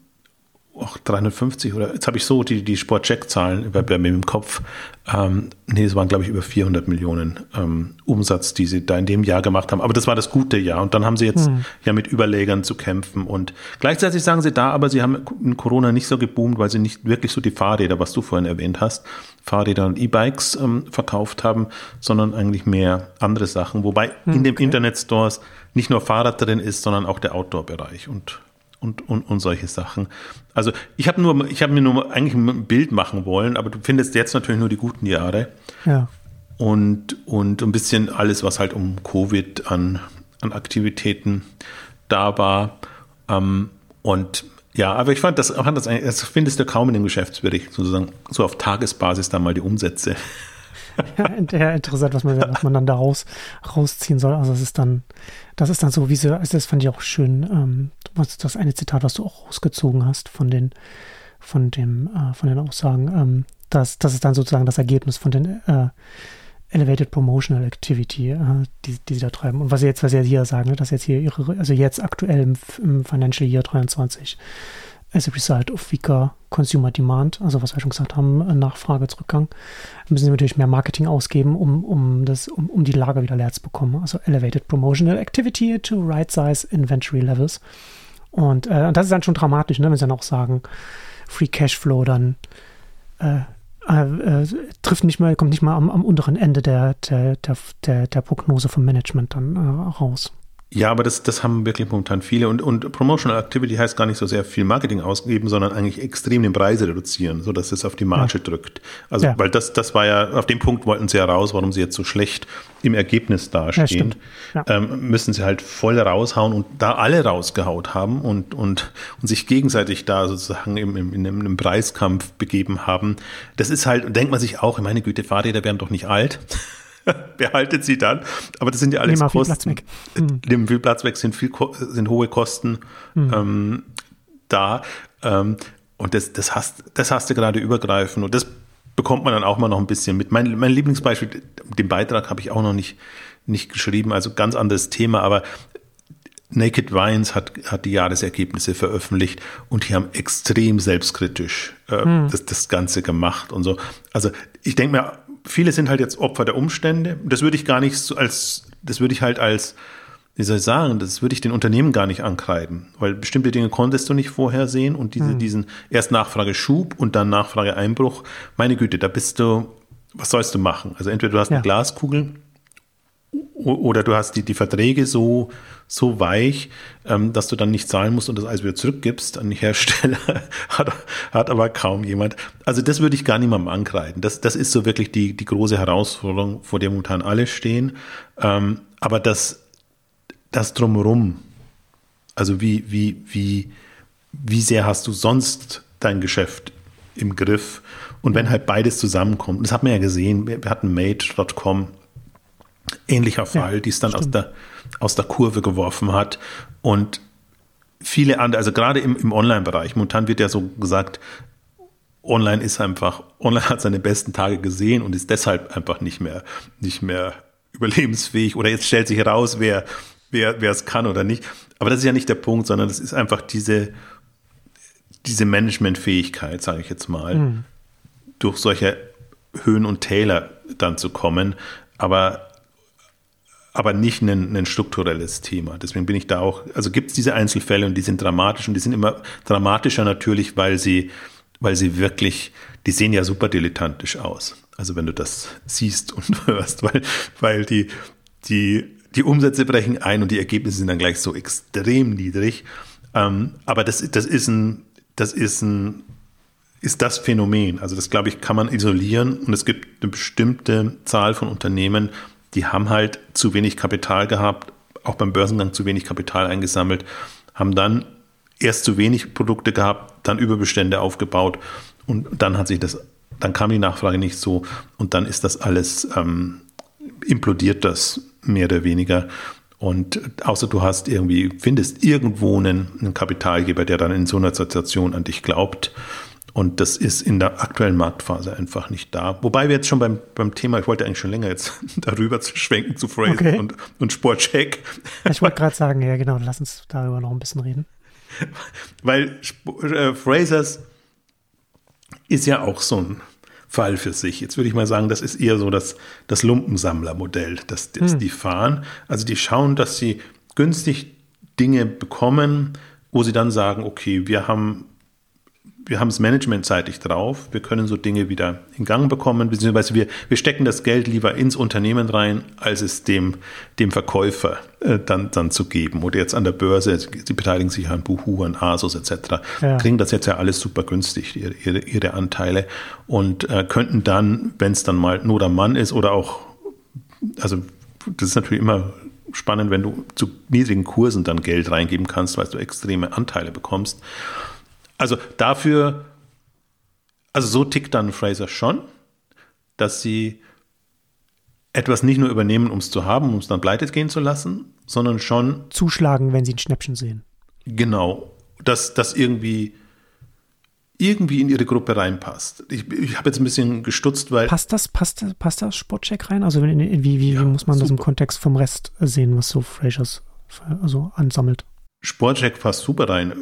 auch 350 oder jetzt habe ich so die, die Sportcheck-Zahlen bei mir im Kopf. Ähm, nee, es waren, glaube ich, über 400 Millionen ähm, Umsatz, die sie da in dem Jahr gemacht haben. Aber das war das gute Jahr. Und dann haben sie jetzt hm. ja mit Überlegern zu kämpfen. Und gleichzeitig sagen sie da, aber sie haben in Corona nicht so geboomt, weil sie nicht wirklich so die Fahrräder, was du vorhin erwähnt hast, Fahrräder und E-Bikes ähm, verkauft haben, sondern eigentlich mehr andere Sachen. Wobei hm, in den okay. Internetstores nicht nur Fahrrad drin ist, sondern auch der Outdoor-Bereich. Und und, und, und solche Sachen. Also ich habe nur, ich habe mir nur eigentlich ein Bild machen wollen, aber du findest jetzt natürlich nur die guten Jahre. Ja. Und, und ein bisschen alles, was halt um Covid an, an Aktivitäten da war. Ähm, und ja, aber ich fand das, fand das, das findest du kaum in dem Geschäftsbericht, sozusagen, so auf Tagesbasis dann mal die Umsätze. Ja, interessant, was man, was man dann da raus, rausziehen soll. Also es ist dann, das ist dann so, wie sie, also das fand ich auch schön, ähm, was, das eine Zitat, was du auch rausgezogen hast von den, von dem, äh, von den Aussagen, ähm, dass das ist dann sozusagen das Ergebnis von den äh, Elevated Promotional Activity, äh, die, die sie da treiben. Und was sie jetzt, was sie hier sagen, ne, dass jetzt hier ihre, also jetzt aktuell im, im Financial Year 23 as a result of weaker consumer demand, also was wir schon gesagt haben, Nachfragezurückgang, müssen sie natürlich mehr Marketing ausgeben, um, um, das, um, um die Lager wieder leer zu bekommen. Also elevated promotional activity to right size inventory levels. Und äh, das ist dann schon dramatisch, ne, wenn sie dann auch sagen, Free Cashflow dann äh, äh, trifft nicht mal, kommt nicht mal am, am unteren Ende der, der, der, der, der Prognose vom Management dann äh, raus. Ja, aber das, das haben wirklich momentan viele. Und, und Promotional Activity heißt gar nicht so sehr viel Marketing ausgeben, sondern eigentlich extrem den Preis reduzieren, sodass es auf die Marge ja. drückt. Also, ja. weil das, das war ja, auf dem Punkt wollten sie ja raus, warum sie jetzt so schlecht im Ergebnis dastehen. Ja, ähm, müssen sie halt voll raushauen und da alle rausgehaut haben und, und, und sich gegenseitig da sozusagen im, im, in einem Preiskampf begeben haben. Das ist halt, denkt man sich auch, meine Güte, Fahrräder werden doch nicht alt. behaltet sie dann. Aber das sind ja alles Nehmen Kosten. Viel Platz weg. Mhm. Nehmen viel Platz weg, sind, viel, sind hohe Kosten mhm. ähm, da. Ähm, und das, das, hast, das hast du gerade übergreifend. Und das bekommt man dann auch mal noch ein bisschen mit. Mein, mein Lieblingsbeispiel, den Beitrag habe ich auch noch nicht, nicht geschrieben, also ganz anderes Thema, aber Naked Wines hat, hat die Jahresergebnisse veröffentlicht und die haben extrem selbstkritisch äh, hm. das, das Ganze gemacht und so. Also ich denke mir, viele sind halt jetzt Opfer der Umstände. Das würde ich gar nicht so als, das würde ich halt als, wie soll ich sagen, das würde ich den Unternehmen gar nicht ankreiden, weil bestimmte Dinge konntest du nicht vorhersehen und diese, hm. diesen erst Nachfrageschub und dann Nachfrageeinbruch, meine Güte, da bist du, was sollst du machen? Also entweder du hast ja. eine Glaskugel oder du hast die, die Verträge so, so weich, ähm, dass du dann nicht zahlen musst und das alles wieder zurückgibst an die Hersteller, hat, hat aber kaum jemand. Also das würde ich gar niemandem ankreiden. Das, das ist so wirklich die, die große Herausforderung, vor der momentan alle stehen. Ähm, aber das, das drumherum, also wie, wie, wie, wie sehr hast du sonst dein Geschäft im Griff? Und wenn halt beides zusammenkommt, das hat man ja gesehen, wir hatten Made.com ähnlicher Fall, ja, die es dann aus der, aus der Kurve geworfen hat. Und viele andere, also gerade im, im Online-Bereich, momentan wird ja so gesagt, online ist einfach, online hat seine besten Tage gesehen und ist deshalb einfach nicht mehr, nicht mehr überlebensfähig. Oder jetzt stellt sich heraus, wer, wer, wer es kann oder nicht. Aber das ist ja nicht der Punkt, sondern das ist einfach diese, diese Managementfähigkeit, sage ich jetzt mal, mhm. durch solche Höhen und Täler dann zu kommen. Aber aber nicht ein, ein strukturelles Thema. Deswegen bin ich da auch, also gibt es diese Einzelfälle und die sind dramatisch und die sind immer dramatischer natürlich, weil sie, weil sie wirklich, die sehen ja super dilettantisch aus. Also wenn du das siehst und hörst, weil, weil die, die, die Umsätze brechen ein und die Ergebnisse sind dann gleich so extrem niedrig. Ähm, aber das, das ist ein, das ist ein, ist das Phänomen. Also das glaube ich kann man isolieren und es gibt eine bestimmte Zahl von Unternehmen, die haben halt zu wenig Kapital gehabt, auch beim Börsengang zu wenig Kapital eingesammelt, haben dann erst zu wenig Produkte gehabt, dann Überbestände aufgebaut und dann hat sich das, dann kam die Nachfrage nicht so und dann ist das alles ähm, implodiert das mehr oder weniger. Und außer du hast irgendwie, findest irgendwo einen, einen Kapitalgeber, der dann in so einer Situation an dich glaubt. Und das ist in der aktuellen Marktphase einfach nicht da. Wobei wir jetzt schon beim, beim Thema, ich wollte eigentlich schon länger jetzt darüber zu schwenken zu Fraser okay. und, und Sportcheck. Ich wollte gerade sagen, ja genau, lass uns darüber noch ein bisschen reden. Weil äh, Frasers ist ja auch so ein Fall für sich. Jetzt würde ich mal sagen, das ist eher so das, das Lumpensammlermodell, das, das hm. die fahren. Also die schauen, dass sie günstig Dinge bekommen, wo sie dann sagen, okay, wir haben wir haben es managementseitig drauf, wir können so Dinge wieder in Gang bekommen, beziehungsweise wir, wir stecken das Geld lieber ins Unternehmen rein, als es dem, dem Verkäufer äh, dann, dann zu geben. Oder jetzt an der Börse, sie beteiligen sich an Buhu, an Asus etc., ja. kriegen das jetzt ja alles super günstig, ihre, ihre, ihre Anteile und äh, könnten dann, wenn es dann mal Not am Mann ist oder auch, also das ist natürlich immer spannend, wenn du zu niedrigen Kursen dann Geld reingeben kannst, weil du extreme Anteile bekommst. Also dafür, also so tickt dann Fraser schon, dass sie etwas nicht nur übernehmen, um es zu haben, um es dann pleite gehen zu lassen, sondern schon zuschlagen, wenn sie ein Schnäppchen sehen. Genau, dass das irgendwie irgendwie in ihre Gruppe reinpasst. Ich, ich habe jetzt ein bisschen gestutzt, weil passt das passt passt das Sportcheck rein? Also wie, wie, wie ja, muss man super. das im Kontext vom Rest sehen, was so Frasers also ansammelt? Sportcheck passt super rein.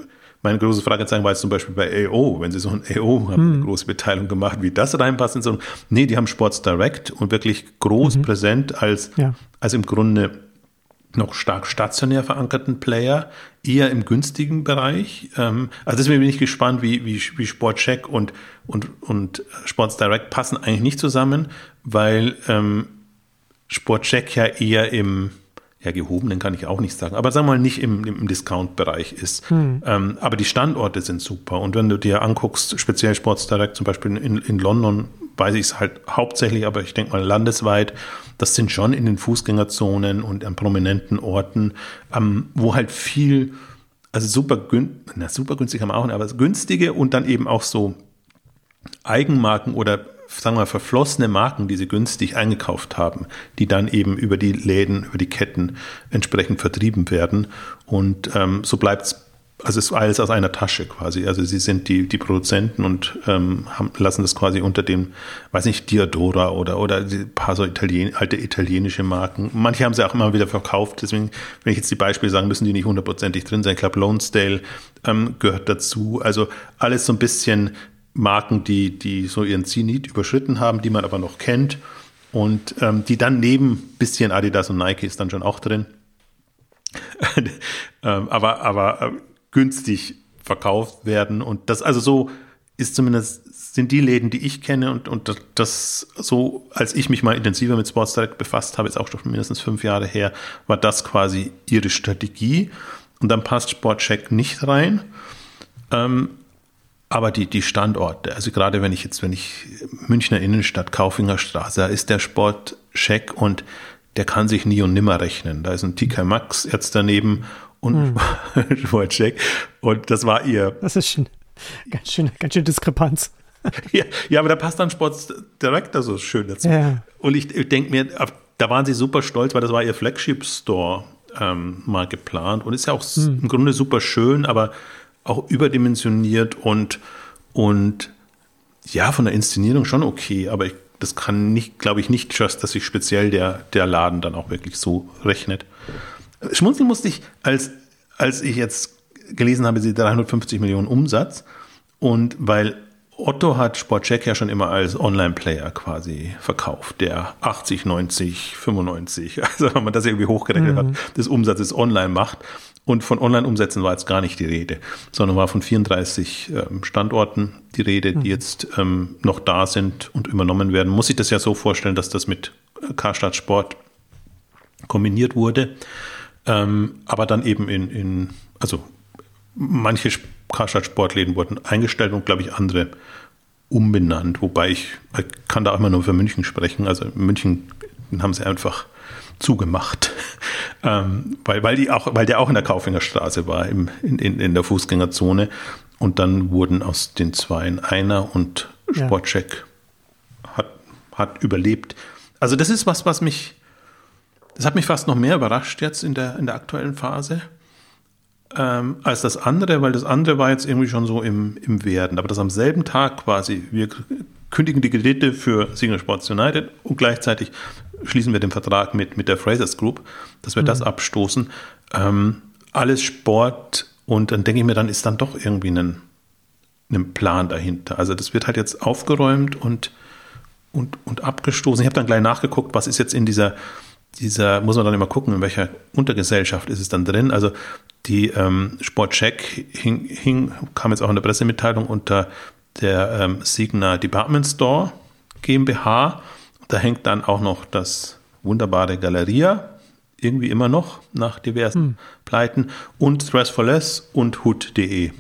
Meine große Fragezeichen war jetzt zum Beispiel bei AO, wenn sie so ein AO haben, hm. eine große Beteiligung gemacht, wie das reinpasst in so ein, nee, die haben Sports Direct und wirklich groß mhm. präsent als, ja. als im Grunde noch stark stationär verankerten Player, eher im günstigen Bereich. Ähm, also deswegen bin ich gespannt, wie, wie, wie Sportcheck und, und, und Sports Direct passen eigentlich nicht zusammen, weil ähm, Sportcheck ja eher im, ja, gehobenen kann ich auch nicht sagen, aber sagen wir mal nicht im, im Discount-Bereich ist. Hm. Ähm, aber die Standorte sind super. Und wenn du dir anguckst, speziell Sports Direct zum Beispiel in, in London, weiß ich es halt hauptsächlich, aber ich denke mal landesweit, das sind schon in den Fußgängerzonen und an prominenten Orten, ähm, wo halt viel, also super, gün na, super günstig haben wir auch, aber günstige und dann eben auch so Eigenmarken oder sagen wir mal, verflossene Marken, die sie günstig eingekauft haben, die dann eben über die Läden, über die Ketten entsprechend vertrieben werden. Und ähm, so bleibt es, also es ist alles aus einer Tasche quasi. Also sie sind die, die Produzenten und ähm, haben, lassen das quasi unter dem, weiß nicht, Diadora oder, oder ein paar so Italien, alte italienische Marken. Manche haben sie auch immer wieder verkauft. Deswegen, wenn ich jetzt die Beispiele sagen, müssen die nicht hundertprozentig drin sein. Ich glaube, Lonesdale ähm, gehört dazu. Also alles so ein bisschen Marken, die, die so ihren Zenit überschritten haben, die man aber noch kennt und ähm, die dann neben bisschen Adidas und Nike ist dann schon auch drin, ähm, aber, aber äh, günstig verkauft werden und das also so ist zumindest sind die Läden, die ich kenne und, und das so, als ich mich mal intensiver mit Sports Direct befasst habe, jetzt auch schon mindestens fünf Jahre her, war das quasi ihre Strategie und dann passt Sportcheck nicht rein. Ähm, aber die, die Standorte, also gerade wenn ich jetzt, wenn ich Münchner Innenstadt, Kaufinger Straße, da ist der Sportcheck und der kann sich nie und nimmer rechnen. Da ist ein TK Max jetzt daneben und hm. Sportcheck. Und das war ihr. Das ist schon ganz schön, ganz schön Diskrepanz. ja, ja, aber da passt dann Sports Director so schön dazu. Ja. Und ich, ich denke mir, da waren sie super stolz, weil das war ihr Flagship Store ähm, mal geplant und ist ja auch hm. im Grunde super schön, aber auch überdimensioniert und, und ja, von der Inszenierung schon okay, aber ich, das kann nicht, glaube ich, nicht just, dass sich speziell der, der Laden dann auch wirklich so rechnet. Schmunzeln musste ich, als, als ich jetzt gelesen habe, sie 350 Millionen Umsatz und weil Otto hat Sportcheck ja schon immer als Online-Player quasi verkauft, der 80, 90, 95, also wenn man das irgendwie hochgerechnet mhm. hat, des Umsatzes online macht. Und von Online-Umsätzen war jetzt gar nicht die Rede, sondern war von 34 ähm, Standorten die Rede, die mhm. jetzt ähm, noch da sind und übernommen werden. Muss ich das ja so vorstellen, dass das mit Karstadt Sport kombiniert wurde, ähm, aber dann eben in, in also manche Karstadt Sportläden wurden eingestellt und glaube ich andere umbenannt, wobei ich, ich kann da immer nur für München sprechen. Also in München haben sie einfach zugemacht, ähm, weil, weil, die auch, weil der auch in der Kaufingerstraße war, im, in, in, in der Fußgängerzone. Und dann wurden aus den Zweien einer und Sportcheck ja. hat, hat überlebt. Also das ist was, was mich, das hat mich fast noch mehr überrascht jetzt in der, in der aktuellen Phase ähm, als das andere, weil das andere war jetzt irgendwie schon so im, im Werden. Aber das am selben Tag quasi, wir kündigen die Kredite für Signal Sports United und gleichzeitig schließen wir den Vertrag mit, mit der Frasers Group, dass wir mhm. das abstoßen. Ähm, alles Sport und dann denke ich mir, dann ist dann doch irgendwie ein, ein Plan dahinter. Also das wird halt jetzt aufgeräumt und, und, und abgestoßen. Ich habe dann gleich nachgeguckt, was ist jetzt in dieser, dieser, muss man dann immer gucken, in welcher Untergesellschaft ist es dann drin. Also die ähm, Sportcheck hing, hing, kam jetzt auch in der Pressemitteilung unter der ähm, Signa Department Store GmbH. Da hängt dann auch noch das wunderbare Galeria, irgendwie immer noch nach diversen hm. Pleiten, und Dress for Less und Hood.de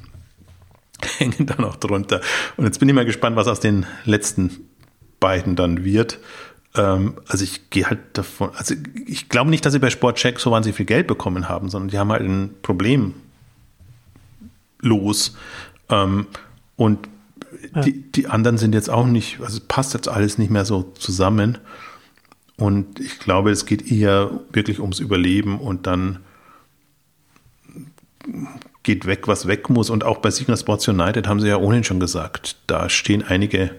hängen da noch drunter. Und jetzt bin ich mal gespannt, was aus den letzten beiden dann wird. Ähm, also ich gehe halt davon, also ich glaube nicht, dass sie bei Sportcheck so wahnsinnig viel Geld bekommen haben, sondern die haben halt ein Problem los. Ähm, und ja. die, die anderen sind jetzt auch nicht, also passt jetzt alles nicht mehr so zusammen. Und ich glaube, es geht eher wirklich ums Überleben und dann geht weg, was weg muss. Und auch bei Signal Sports United haben sie ja ohnehin schon gesagt, da stehen einige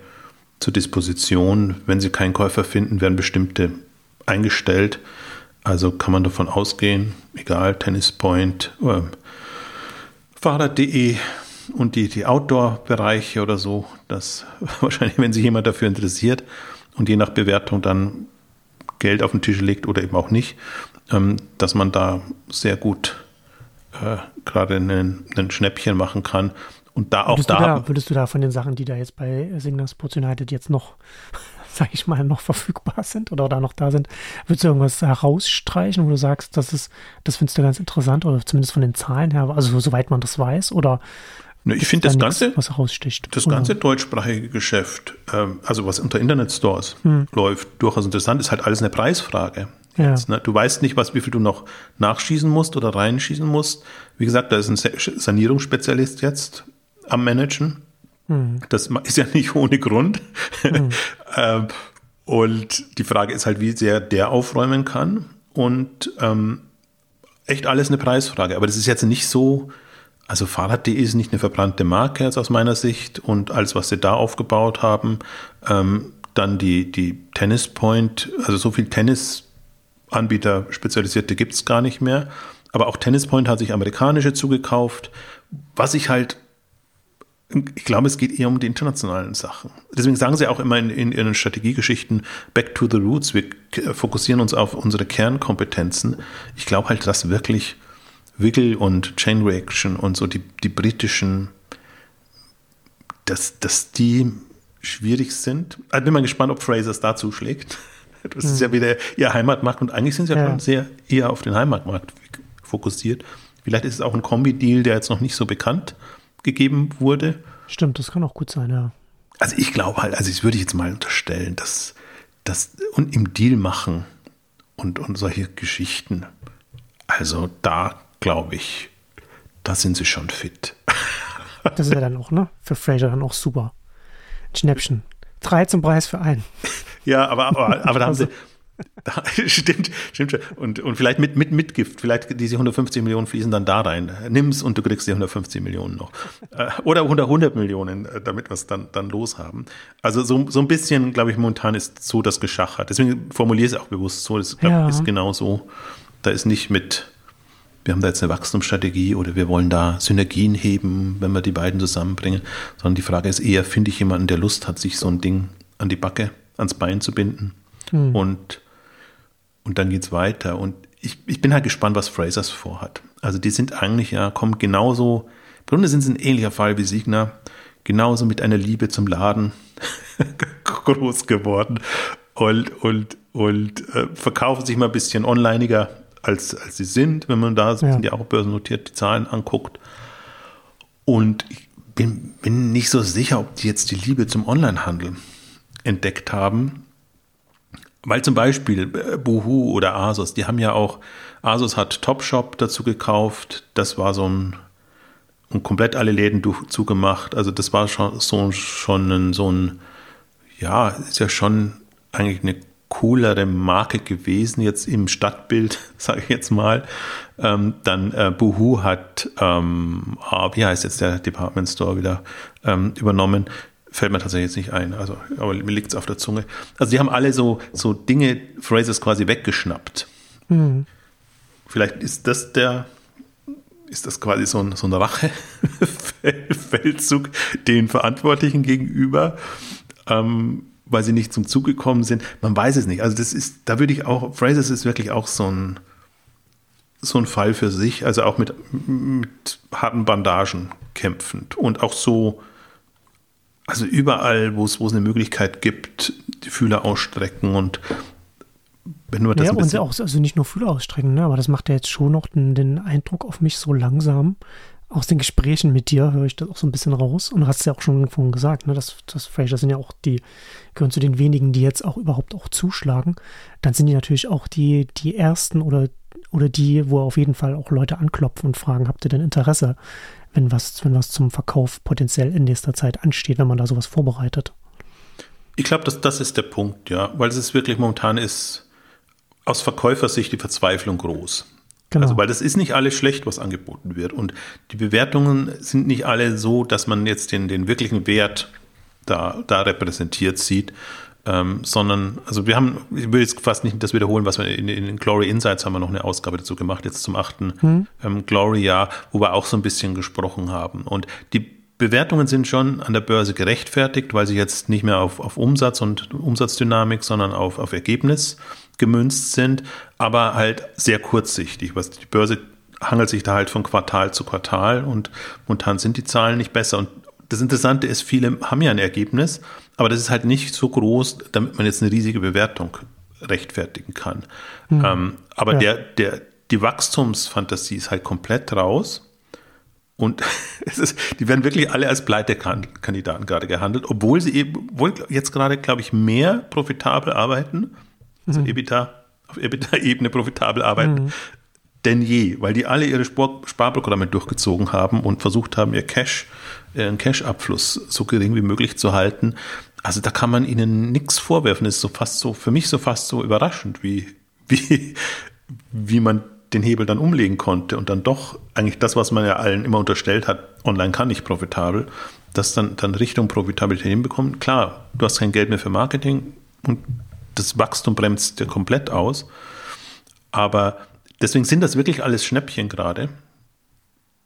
zur Disposition. Wenn sie keinen Käufer finden, werden bestimmte eingestellt. Also kann man davon ausgehen, egal, Tennispoint, äh, Fahrrad.de und die, die Outdoor-Bereiche oder so, dass wahrscheinlich, wenn sich jemand dafür interessiert und je nach Bewertung dann Geld auf den Tisch legt oder eben auch nicht, ähm, dass man da sehr gut äh, gerade ein Schnäppchen machen kann und da auch würdest da, du da. Würdest du da von den Sachen, die da jetzt bei Signal Sports United jetzt noch, sag ich mal, noch verfügbar sind oder da noch da sind, würdest du irgendwas herausstreichen, wo du sagst, das ist, das findest du ganz interessant oder zumindest von den Zahlen her, also soweit man das weiß oder Ne, ich finde das ganze, was heraussticht. Das ganze deutschsprachige Geschäft, ähm, also was unter Internetstores hm. läuft, durchaus interessant, ist halt alles eine Preisfrage. Ja. Jetzt, ne? Du weißt nicht, was, wie viel du noch nachschießen musst oder reinschießen musst. Wie gesagt, da ist ein Sanierungsspezialist jetzt am Managen. Mhm. Das ist ja nicht ohne Grund. Mhm. und die Frage ist halt, wie sehr der aufräumen kann. Und ähm, echt alles eine Preisfrage. Aber das ist jetzt nicht so, also Fahrrad.de ist nicht eine verbrannte Marke jetzt aus meiner Sicht. Und alles, was sie da aufgebaut haben, ähm, dann die, die Tennis Point, also so viel Tennisanbieter spezialisierte gibt es gar nicht mehr. Aber auch Tennis Point hat sich amerikanische zugekauft. Was ich halt ich glaube, es geht eher um die internationalen Sachen. Deswegen sagen sie auch immer in, in ihren Strategiegeschichten Back to the Roots. Wir fokussieren uns auf unsere Kernkompetenzen. Ich glaube halt, dass wirklich Wiggle und Chain Reaction und so die, die britischen, dass, dass die schwierig sind. Ich bin mal gespannt, ob Fraser es da zuschlägt. Das ist hm. ja wieder ihr Heimatmarkt und eigentlich sind sie ja, ja. sehr eher auf den Heimatmarkt fokussiert. Vielleicht ist es auch ein Kombi-Deal, der jetzt noch nicht so bekannt gegeben wurde. Stimmt, das kann auch gut sein, ja. Also ich glaube halt, also ich würde jetzt mal unterstellen, dass das und im Deal machen und, und solche Geschichten, also da glaube ich, da sind sie schon fit. Das ist ja dann auch, ne? Für Fraser dann auch super. Schnäppchen. Drei zum Preis für einen. Ja, aber, aber, aber da haben sie, stimmt, stimmt schon. Und, und vielleicht mit, mit Mitgift, vielleicht diese 150 Millionen fließen dann da rein. Nimm's und du kriegst die 150 Millionen noch. Äh, oder 100, 100 Millionen, äh, damit wir es dann, dann los haben. Also so, so ein bisschen, glaube ich, momentan ist so das geschachert. Deswegen formuliere ich es auch bewusst so. Das glaub, ja. ist genau so. Da ist nicht mit, wir haben da jetzt eine Wachstumsstrategie oder wir wollen da Synergien heben, wenn wir die beiden zusammenbringen, sondern die Frage ist eher, finde ich jemanden, der Lust hat, sich so ein Ding an die Backe, ans Bein zu binden hm. und und dann geht es weiter. Und ich, ich bin halt gespannt, was Frasers vorhat. Also die sind eigentlich ja, kommen genauso, im Grunde sind sie ein ähnlicher Fall wie Signer, genauso mit einer Liebe zum Laden groß geworden und, und, und äh, verkaufen sich mal ein bisschen onlineiger, als, als sie sind, wenn man da ja. sind ja auch börsennotiert die Zahlen anguckt. Und ich bin, bin nicht so sicher, ob die jetzt die Liebe zum Onlinehandel entdeckt haben Weil zum Beispiel äh, Boohoo oder Asus, die haben ja auch, Asus hat Topshop dazu gekauft, das war so ein, und komplett alle Läden zugemacht. Also das war schon so, schon ein, so ein, ja, ist ja schon eigentlich eine coolere Marke gewesen jetzt im Stadtbild, sage ich jetzt mal. Ähm, dann äh, Boohoo hat, ähm, ah, wie heißt jetzt der Department Store wieder, ähm, übernommen. Fällt mir tatsächlich jetzt nicht ein, also, aber mir liegt es auf der Zunge. Also die haben alle so, so Dinge, Phrases quasi weggeschnappt. Mhm. Vielleicht ist das der, ist das quasi so ein, so ein Rachefeldzug den Verantwortlichen gegenüber. Ähm, weil sie nicht zum Zug gekommen sind. Man weiß es nicht. Also das ist, da würde ich auch, Phrases ist wirklich auch so ein, so ein Fall für sich, also auch mit, mit harten Bandagen kämpfend und auch so, also überall, wo es, wo es eine Möglichkeit gibt, die Fühler ausstrecken und wenn du das ja, und auch, also nicht nur Fühler ausstrecken, ne, aber das macht ja jetzt schon noch den, den Eindruck auf mich so langsam, aus den Gesprächen mit dir höre ich das auch so ein bisschen raus. Und du hast es ja auch schon vorhin gesagt, ne, dass, dass Fraser sind ja auch die, gehören zu den wenigen, die jetzt auch überhaupt auch zuschlagen. Dann sind die natürlich auch die, die ersten oder, oder die, wo auf jeden Fall auch Leute anklopfen und fragen, habt ihr denn Interesse, wenn was, wenn was zum Verkauf potenziell in nächster Zeit ansteht, wenn man da sowas vorbereitet? Ich glaube, dass das ist der Punkt, ja, weil es ist wirklich momentan ist aus Verkäufersicht die Verzweiflung groß. Genau. Also, weil das ist nicht alles schlecht, was angeboten wird. Und die Bewertungen sind nicht alle so, dass man jetzt den, den wirklichen Wert da, da repräsentiert sieht. Ähm, sondern, also wir haben, ich will jetzt fast nicht das wiederholen, was wir in, in Glory Insights haben wir noch eine Ausgabe dazu gemacht, jetzt zum achten hm. ähm, Glory-Jahr, wo wir auch so ein bisschen gesprochen haben. Und die Bewertungen sind schon an der Börse gerechtfertigt, weil sie jetzt nicht mehr auf, auf Umsatz und Umsatzdynamik, sondern auf, auf Ergebnis gemünzt sind, aber halt sehr kurzsichtig. Was die Börse hangelt sich da halt von Quartal zu Quartal und momentan sind die Zahlen nicht besser. Und das Interessante ist, viele haben ja ein Ergebnis, aber das ist halt nicht so groß, damit man jetzt eine riesige Bewertung rechtfertigen kann. Mhm. Ähm, aber ja. der, der, die Wachstumsfantasie ist halt komplett raus. Und ist, die werden wirklich alle als Pleitekandidaten gerade gehandelt, obwohl sie eben, obwohl jetzt gerade, glaube ich, mehr profitabel arbeiten also mhm. EBITDA, auf EBITDA-Ebene profitabel arbeiten, mhm. denn je, weil die alle ihre Spar Sparprogramme durchgezogen haben und versucht haben, ihr Cash, ihren Cash-Abfluss so gering wie möglich zu halten. Also da kann man ihnen nichts vorwerfen. Das ist so fast so, für mich so fast so überraschend, wie, wie, wie man den Hebel dann umlegen konnte und dann doch eigentlich das, was man ja allen immer unterstellt hat, online kann nicht profitabel, das dann, dann Richtung Profitabilität hinbekommen. Klar, du hast kein Geld mehr für Marketing und das Wachstum bremst ja komplett aus. Aber deswegen sind das wirklich alles Schnäppchen gerade,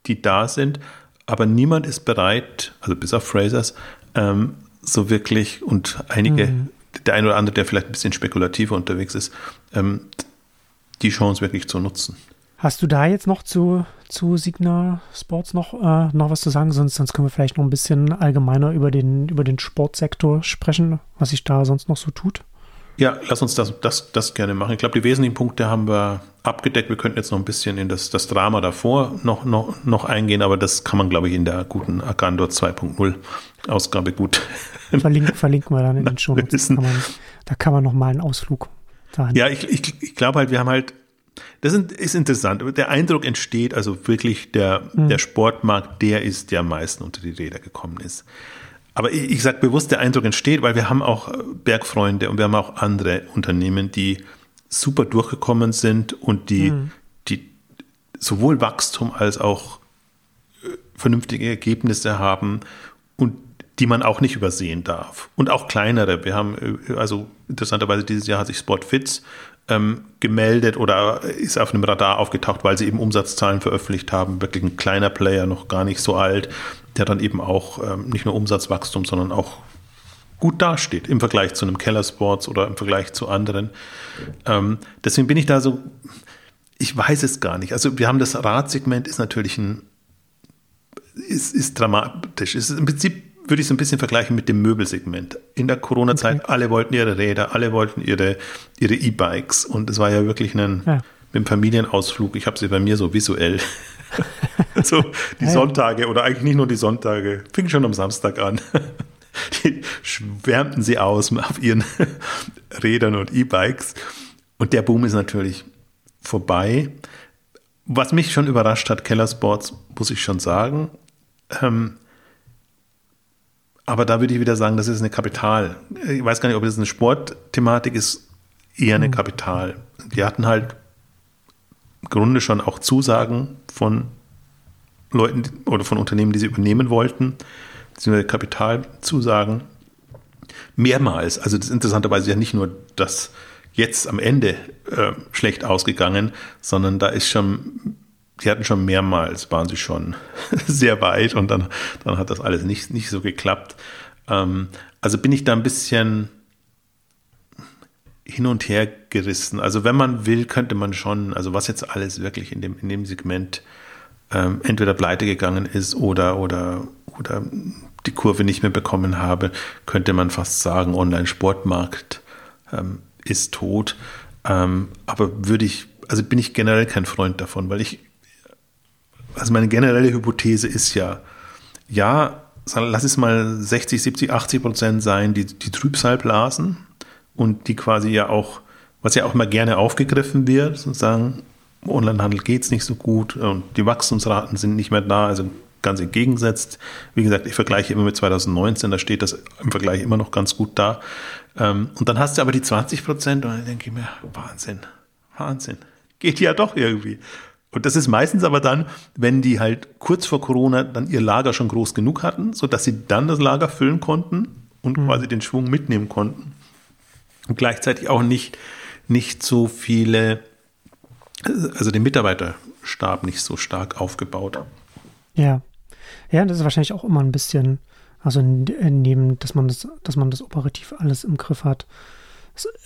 die da sind. Aber niemand ist bereit, also bis auf Frasers, ähm, so wirklich und einige, mhm. der ein oder andere, der vielleicht ein bisschen spekulativer unterwegs ist, ähm, die Chance wirklich zu nutzen. Hast du da jetzt noch zu, zu Signa Sports noch, äh, noch was zu sagen? Sonst, sonst können wir vielleicht noch ein bisschen allgemeiner über den, über den Sportsektor sprechen, was sich da sonst noch so tut. Ja, lass uns das, das, das gerne machen. Ich glaube, die wesentlichen Punkte haben wir abgedeckt. Wir könnten jetzt noch ein bisschen in das, das Drama davor noch, noch, noch eingehen, aber das kann man, glaube ich, in der guten Agandor 2.0 Ausgabe gut. Verlinken, verlinken wir dann in den Show Notes. Da kann man noch mal einen Ausflug dahin. Ja, ich, ich, ich glaube halt, wir haben halt, das ist interessant. Der Eindruck entsteht also wirklich, der, mhm. der Sportmarkt, der ist, der am meisten unter die Räder gekommen ist. Aber ich, ich sage bewusst, der Eindruck entsteht, weil wir haben auch äh, Bergfreunde und wir haben auch andere Unternehmen, die super durchgekommen sind und die, mhm. die sowohl Wachstum als auch äh, vernünftige Ergebnisse haben und die man auch nicht übersehen darf. Und auch kleinere. Wir haben, äh, also interessanterweise dieses Jahr hat sich Sportfits ähm, gemeldet oder ist auf einem Radar aufgetaucht, weil sie eben Umsatzzahlen veröffentlicht haben. Wirklich ein kleiner Player, noch gar nicht so alt, der dann eben auch ähm, nicht nur Umsatzwachstum, sondern auch gut dasteht im Vergleich zu einem Keller Sports oder im Vergleich zu anderen. Ähm, deswegen bin ich da so, ich weiß es gar nicht. Also wir haben das Radsegment ist natürlich ein, ist, ist dramatisch. Ist im Prinzip würde ich es ein bisschen vergleichen mit dem Möbelsegment. In der Corona-Zeit, okay. alle wollten ihre Räder, alle wollten ihre ihre E-Bikes und es war ja wirklich ein, ja. mit dem Familienausflug. Ich habe sie bei mir so visuell so die Sonntage oder eigentlich nicht nur die Sonntage, fing schon am Samstag an. Die schwärmten sie aus auf ihren Rädern und E-Bikes. Und der Boom ist natürlich vorbei. Was mich schon überrascht hat, Keller Sports, muss ich schon sagen. Ähm, aber da würde ich wieder sagen, das ist eine Kapital. Ich weiß gar nicht, ob das eine Sportthematik ist, eher eine mhm. Kapital. Die hatten halt im Grunde schon auch Zusagen von Leuten oder von Unternehmen, die sie übernehmen wollten, beziehungsweise Kapitalzusagen. Mehrmals. Also das ist interessanterweise ja nicht nur das jetzt am Ende äh, schlecht ausgegangen, sondern da ist schon, die hatten schon mehrmals, waren sie schon sehr weit und dann, dann hat das alles nicht, nicht so geklappt. Ähm, also bin ich da ein bisschen hin und her gerissen. Also wenn man will, könnte man schon, also was jetzt alles wirklich in dem, in dem Segment ähm, entweder pleite gegangen ist oder, oder, oder die Kurve nicht mehr bekommen habe, könnte man fast sagen, Online-Sportmarkt ähm, ist tot. Ähm, aber würde ich, also bin ich generell kein Freund davon, weil ich, also meine generelle Hypothese ist ja, ja, lass es mal 60, 70, 80 Prozent sein, die, die Trübsalblasen und die quasi ja auch, was ja auch immer gerne aufgegriffen wird, sozusagen, Onlinehandel geht es nicht so gut und die Wachstumsraten sind nicht mehr da, also ganz entgegensetzt. Wie gesagt, ich vergleiche immer mit 2019, da steht das im Vergleich immer noch ganz gut da. Ähm, und dann hast du aber die 20 Prozent und dann denke ich mir, Wahnsinn, Wahnsinn. Geht ja doch irgendwie. Und das ist meistens aber dann, wenn die halt kurz vor Corona dann ihr Lager schon groß genug hatten, sodass sie dann das Lager füllen konnten und mhm. quasi den Schwung mitnehmen konnten. Und gleichzeitig auch nicht, nicht so viele, also den Mitarbeiterstab nicht so stark aufgebaut. Ja. Ja, das ist wahrscheinlich auch immer ein bisschen, also neben, dass man das, dass man das operativ alles im Griff hat,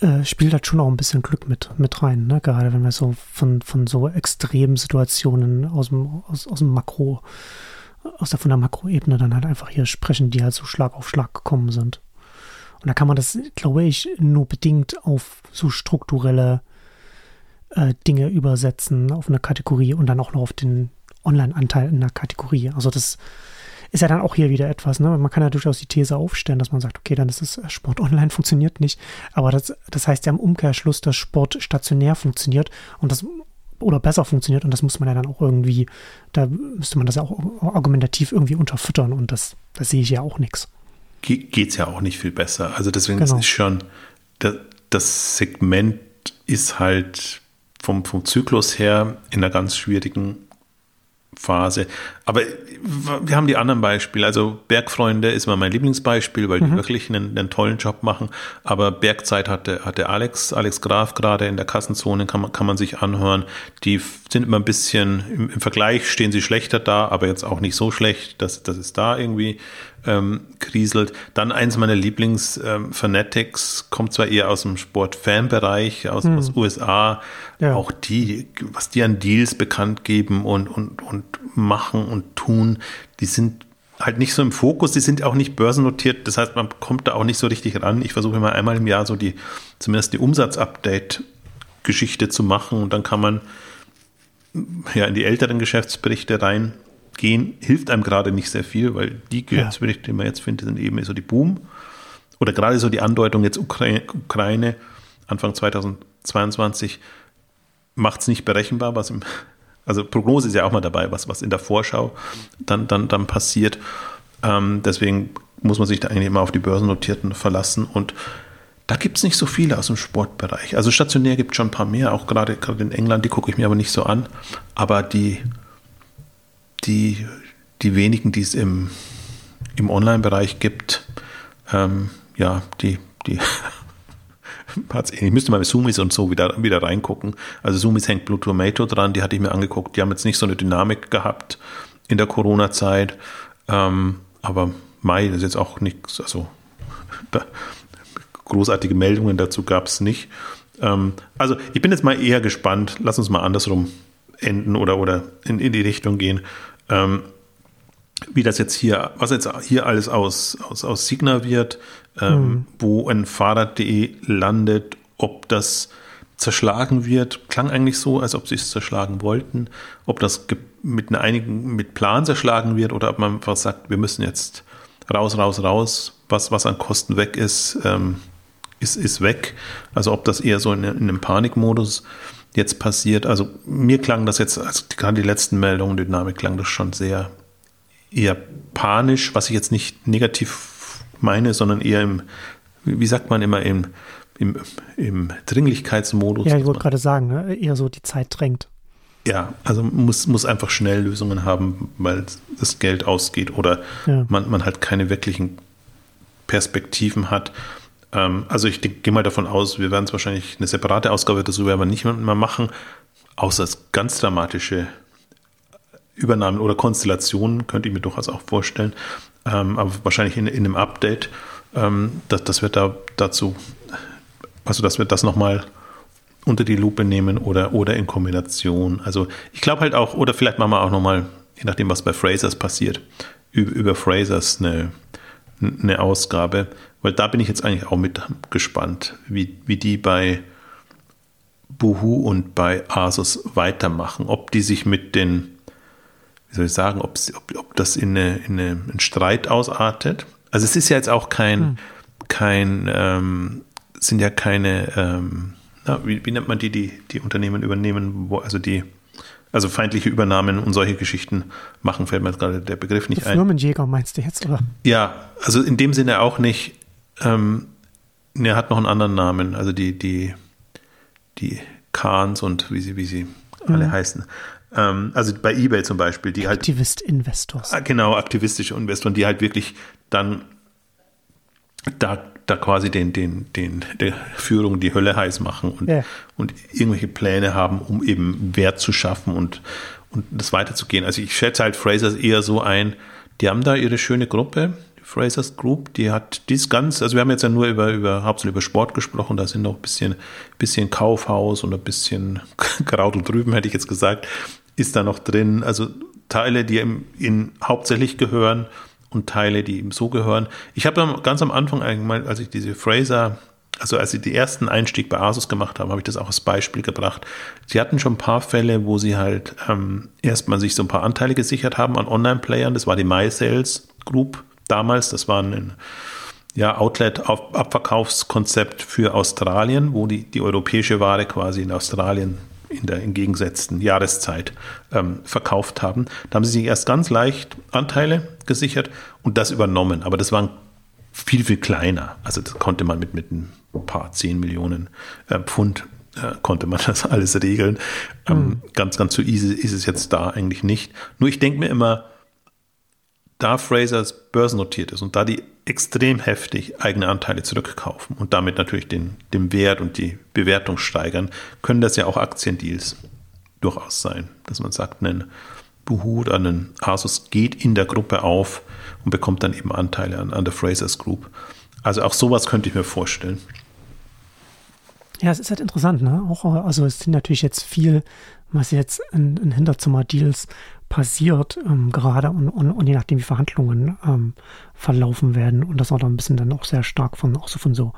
äh, spielt halt schon auch ein bisschen Glück mit, mit rein, ne? Gerade wenn wir so von, von so extremen Situationen aus dem, aus, aus dem Makro, aus der von der Makroebene dann halt einfach hier sprechen, die halt so Schlag auf Schlag gekommen sind. Und da kann man das, glaube ich, nur bedingt auf so strukturelle äh, Dinge übersetzen, auf eine Kategorie und dann auch noch auf den Online-Anteil in der Kategorie. Also das ist ja dann auch hier wieder etwas. Ne? Man kann ja durchaus die These aufstellen, dass man sagt, okay, dann ist es äh, Sport online funktioniert nicht. Aber das, das heißt ja im Umkehrschluss, dass Sport stationär funktioniert und das oder besser funktioniert und das muss man ja dann auch irgendwie, da müsste man das ja auch argumentativ irgendwie unterfüttern und das, das sehe ich ja auch nichts. Geht es ja auch nicht viel besser. Also deswegen genau. ist schon, das Segment ist halt vom, vom Zyklus her in einer ganz schwierigen Phase. Aber wir haben die anderen Beispiele. Also Bergfreunde ist mal mein Lieblingsbeispiel, weil mhm. die wirklich einen, einen, tollen Job machen. Aber Bergzeit hatte, hatte Alex, Alex Graf gerade in der Kassenzone, kann man, kann man sich anhören. Die sind immer ein bisschen, im, im Vergleich stehen sie schlechter da, aber jetzt auch nicht so schlecht, dass, dass es da irgendwie ähm, kriselt. Dann eins meiner Lieblings, ähm, Fanatics, kommt zwar eher aus dem Sport-Fan-Bereich, aus, hm. aus USA, ja. auch die, was die an Deals bekannt geben und, und, und machen und tun, die sind halt nicht so im Fokus, die sind auch nicht börsennotiert, das heißt, man kommt da auch nicht so richtig ran. Ich versuche immer einmal im Jahr so die, zumindest die Umsatzupdate-Geschichte zu machen und dann kann man ja in die älteren Geschäftsberichte rein gehen, hilft einem gerade nicht sehr viel, weil die Geschäftsberichte, die man jetzt findet, sind eben so die Boom. Oder gerade so die Andeutung jetzt Ukraine, Ukraine Anfang 2022 macht es nicht berechenbar, was im, also Prognose ist ja auch mal dabei, was, was in der Vorschau dann, dann, dann passiert. Ähm, deswegen muss man sich da eigentlich immer auf die Börsennotierten verlassen und da gibt es nicht so viele aus dem Sportbereich. Also stationär gibt es schon ein paar mehr, auch gerade, gerade in England, die gucke ich mir aber nicht so an. Aber die, die, die wenigen, die es im, im Online-Bereich gibt, ähm, ja, die, die ich müsste mal mit Sumis und so wieder, wieder reingucken. Also Sumis hängt Blue Tomato dran, die hatte ich mir angeguckt. Die haben jetzt nicht so eine Dynamik gehabt in der Corona-Zeit. Ähm, aber Mai ist jetzt auch nichts, also da, großartige Meldungen dazu gab es nicht. Ähm, also ich bin jetzt mal eher gespannt. Lass uns mal andersrum enden oder, oder in, in die Richtung gehen ähm, wie das jetzt hier, was jetzt hier alles aus, aus, aus Signa wird, ähm, mhm. wo ein Fahrrad.de landet, ob das zerschlagen wird, klang eigentlich so, als ob sie es zerschlagen wollten, ob das mit einigen, mit Plan zerschlagen wird oder ob man einfach sagt, wir müssen jetzt raus, raus, raus, was, was an Kosten weg ist, ähm, ist, ist weg. Also ob das eher so in, in einem Panikmodus jetzt passiert. Also mir klang das jetzt, also gerade die letzten Meldungen, Dynamik klang das schon sehr eher panisch, was ich jetzt nicht negativ meine, sondern eher im, wie sagt man immer, im, im, im Dringlichkeitsmodus. Ja, ich wollte gerade sagen, ne? eher so die Zeit drängt. Ja, also muss, muss einfach schnell Lösungen haben, weil das Geld ausgeht oder ja. man, man halt keine wirklichen Perspektiven hat. Ähm, also ich gehe mal davon aus, wir werden es wahrscheinlich eine separate Ausgabe dazu werden wir nicht mehr machen, außer es ganz dramatische Übernahmen oder Konstellationen könnte ich mir durchaus auch vorstellen. Ähm, aber wahrscheinlich in, in einem Update, ähm, dass, dass wir da dazu, also dass wir das nochmal unter die Lupe nehmen oder, oder in Kombination. Also ich glaube halt auch, oder vielleicht machen wir auch nochmal, je nachdem, was bei Frasers passiert, über, über Frasers eine, eine Ausgabe, weil da bin ich jetzt eigentlich auch mit gespannt, wie, wie die bei Boohoo und bei Asus weitermachen, ob die sich mit den, wie soll ich sagen, ob, ob, ob das in, eine, in eine, einen Streit ausartet. Also es ist ja jetzt auch kein, hm. kein ähm, sind ja keine, ähm, na, wie, wie, nennt man die, die die Unternehmen übernehmen, wo, also die also feindliche Übernahmen und solche Geschichten machen, fällt mir gerade der Begriff nicht ein. Firmenjäger meinst du jetzt, oder? Ja, also in dem Sinne auch nicht. Ähm, er hat noch einen anderen Namen, also die, die, die Khans und wie sie, wie sie mhm. alle heißen. Ähm, also bei Ebay zum Beispiel, die halt. Aktivist-Investors. Ah, genau, aktivistische Investoren, die halt wirklich dann da, da quasi den, den, den, der Führung die Hölle heiß machen und, ja. und irgendwelche Pläne haben, um eben Wert zu schaffen und, und das weiterzugehen. Also ich schätze halt Frasers eher so ein, die haben da ihre schöne Gruppe, Frasers Group, die hat dies ganz, also wir haben jetzt ja nur über, über hauptsächlich über Sport gesprochen, da sind noch ein bisschen, bisschen Kaufhaus und ein bisschen Kraut und Drüben, hätte ich jetzt gesagt, ist da noch drin. Also Teile, die in, in hauptsächlich gehören und Teile, die ihm so gehören. Ich habe ganz am Anfang als ich diese Fraser, also als sie die ersten Einstieg bei Asus gemacht haben, habe ich das auch als Beispiel gebracht. Sie hatten schon ein paar Fälle, wo sie halt ähm, erstmal sich so ein paar Anteile gesichert haben an Online-Playern. Das war die MySales Group damals. Das war ein ja, Outlet-Abverkaufskonzept für Australien, wo die, die europäische Ware quasi in Australien in der entgegengesetzten Jahreszeit ähm, verkauft haben. Da haben sie sich erst ganz leicht Anteile gesichert und das übernommen. Aber das waren viel, viel kleiner. Also das konnte man mit, mit ein paar zehn Millionen äh, Pfund äh, konnte man das alles regeln. Ähm, mhm. Ganz, ganz so easy ist es jetzt da eigentlich nicht. Nur ich denke mir immer, da Frasers börsennotiert ist und da die extrem heftig eigene Anteile zurückkaufen und damit natürlich den, den Wert und die Bewertung steigern, können das ja auch Aktiendeals durchaus sein, dass man sagt, ein Buhu oder ein Asus geht in der Gruppe auf und bekommt dann eben Anteile an, an der Frasers Group. Also auch sowas könnte ich mir vorstellen. Ja, es ist halt interessant, ne? Auch, also es sind natürlich jetzt viel, was jetzt in, in Hinterzimmer-Deals passiert ähm, gerade und, und, und, je nachdem, wie Verhandlungen ähm, verlaufen werden und das auch dann ein bisschen dann auch sehr stark von auch so von so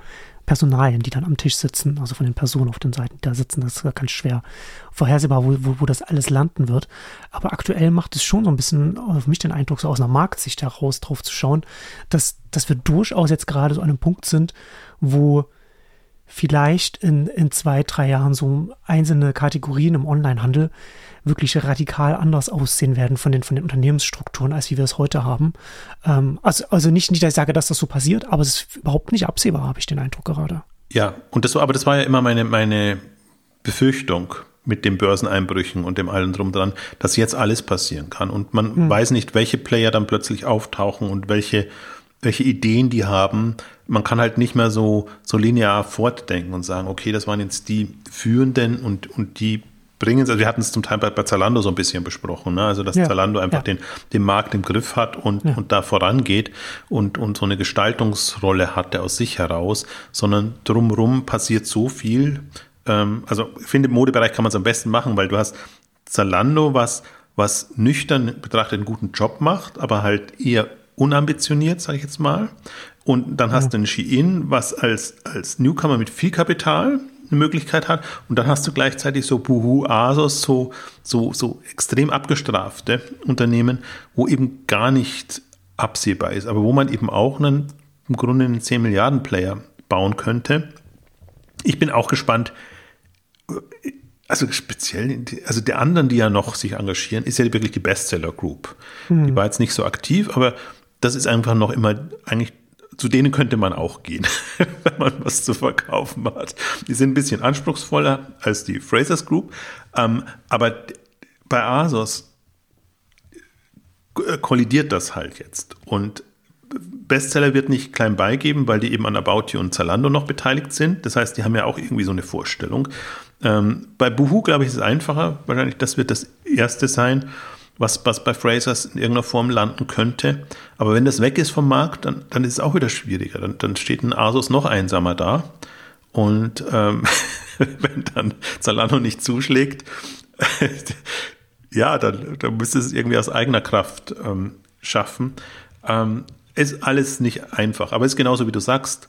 Personalien, die dann am Tisch sitzen, also von den Personen auf den Seiten, die da sitzen, das ist ganz schwer vorhersehbar, wo, wo, wo das alles landen wird. Aber aktuell macht es schon so ein bisschen auf mich den Eindruck, so aus einer Marktsicht heraus drauf zu schauen, dass, dass wir durchaus jetzt gerade so an einem Punkt sind, wo vielleicht in, in zwei, drei Jahren so einzelne Kategorien im Onlinehandel wirklich radikal anders aussehen werden von den, von den Unternehmensstrukturen, als wie wir es heute haben. Ähm, also, also nicht, nicht, dass ich sage, dass das so passiert, aber es ist überhaupt nicht absehbar, habe ich den Eindruck gerade. Ja, und das war, aber das war ja immer meine, meine Befürchtung mit den Börseneinbrüchen und dem allen drum dran, dass jetzt alles passieren kann. Und man hm. weiß nicht, welche Player dann plötzlich auftauchen und welche, welche Ideen die haben. Man kann halt nicht mehr so, so linear fortdenken und sagen, okay, das waren jetzt die Führenden und, und die bringen Also wir hatten es zum Teil bei, bei Zalando so ein bisschen besprochen, ne? also dass ja, Zalando einfach ja. den, den Markt im Griff hat und, ja. und da vorangeht und, und so eine Gestaltungsrolle hatte aus sich heraus, sondern drumherum passiert so viel. Ähm, also ich finde, im Modebereich kann man es am besten machen, weil du hast Zalando, was, was nüchtern betrachtet einen guten Job macht, aber halt eher unambitioniert, sage ich jetzt mal. Und dann hast du einen Shein, was als, als Newcomer mit viel Kapital eine Möglichkeit hat. Und dann hast du gleichzeitig so Buhu, Asos, so, so, so extrem abgestrafte Unternehmen, wo eben gar nicht absehbar ist, aber wo man eben auch einen, im Grunde einen 10 Milliarden Player bauen könnte. Ich bin auch gespannt, also speziell, also der anderen, die ja noch sich engagieren, ist ja wirklich die Bestseller Group. Mhm. Die war jetzt nicht so aktiv, aber das ist einfach noch immer eigentlich zu denen könnte man auch gehen, wenn man was zu verkaufen hat. Die sind ein bisschen anspruchsvoller als die Frasers Group, ähm, aber bei Asos kollidiert das halt jetzt. Und Bestseller wird nicht klein beigeben, weil die eben an About You und Zalando noch beteiligt sind. Das heißt, die haben ja auch irgendwie so eine Vorstellung. Ähm, bei Boohoo, glaube ich, ist es einfacher. Wahrscheinlich, das wird das erste sein, was, was bei Frasers in irgendeiner Form landen könnte. Aber wenn das weg ist vom Markt, dann, dann ist es auch wieder schwieriger. Dann, dann steht ein Asus noch einsamer da. Und ähm, wenn dann Zalando nicht zuschlägt, ja, dann, dann müsste es irgendwie aus eigener Kraft ähm, schaffen. Ähm, ist alles nicht einfach, aber es ist genauso wie du sagst.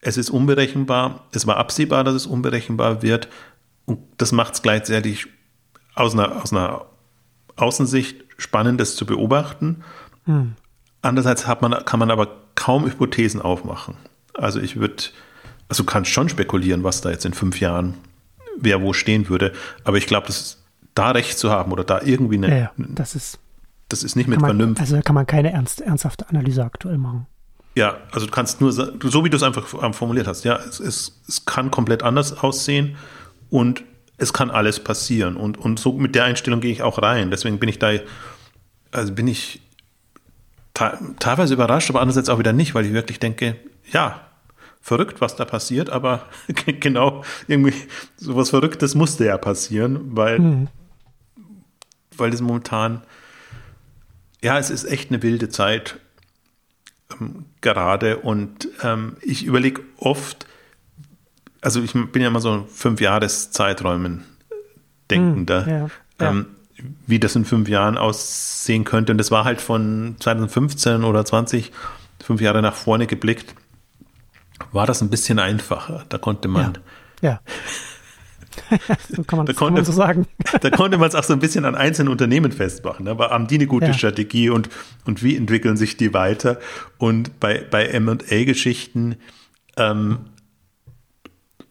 Es ist unberechenbar. Es war absehbar, dass es unberechenbar wird. Und das macht es gleichzeitig aus einer, aus einer Außensicht spannend, das zu beobachten. Hm. Andererseits hat man, kann man aber kaum Hypothesen aufmachen. Also ich würde, also du kannst schon spekulieren, was da jetzt in fünf Jahren wer wo stehen würde. Aber ich glaube, das da recht zu haben oder da irgendwie eine. Ja, ja das ist. Das ist nicht mit man, Vernunft. Also kann man keine ernst, ernsthafte Analyse aktuell machen. Ja, also du kannst nur, so wie du es einfach formuliert hast, ja, es, es, es kann komplett anders aussehen und es kann alles passieren. Und, und so mit der Einstellung gehe ich auch rein. Deswegen bin ich da, also bin ich teilweise überrascht, aber andererseits auch wieder nicht, weil ich wirklich denke, ja, verrückt, was da passiert, aber genau, irgendwie sowas Verrücktes musste ja passieren, weil, mhm. weil es momentan, ja, es ist echt eine wilde Zeit ähm, gerade und ähm, ich überlege oft, also ich bin ja immer so fünf Jahreszeiträumen denkender, mhm, ja, ja. Ähm, wie das in fünf Jahren aussehen könnte. Und das war halt von 2015 oder 20, fünf Jahre nach vorne geblickt war das ein bisschen einfacher. Da konnte man. Ja. ja. so kann man, da konnte, man so sagen. da konnte man es auch so ein bisschen an einzelnen Unternehmen festmachen. Aber haben die eine gute. Strategie und, und wie entwickeln sich die weiter? Und bei, bei MA-Geschichten, ähm,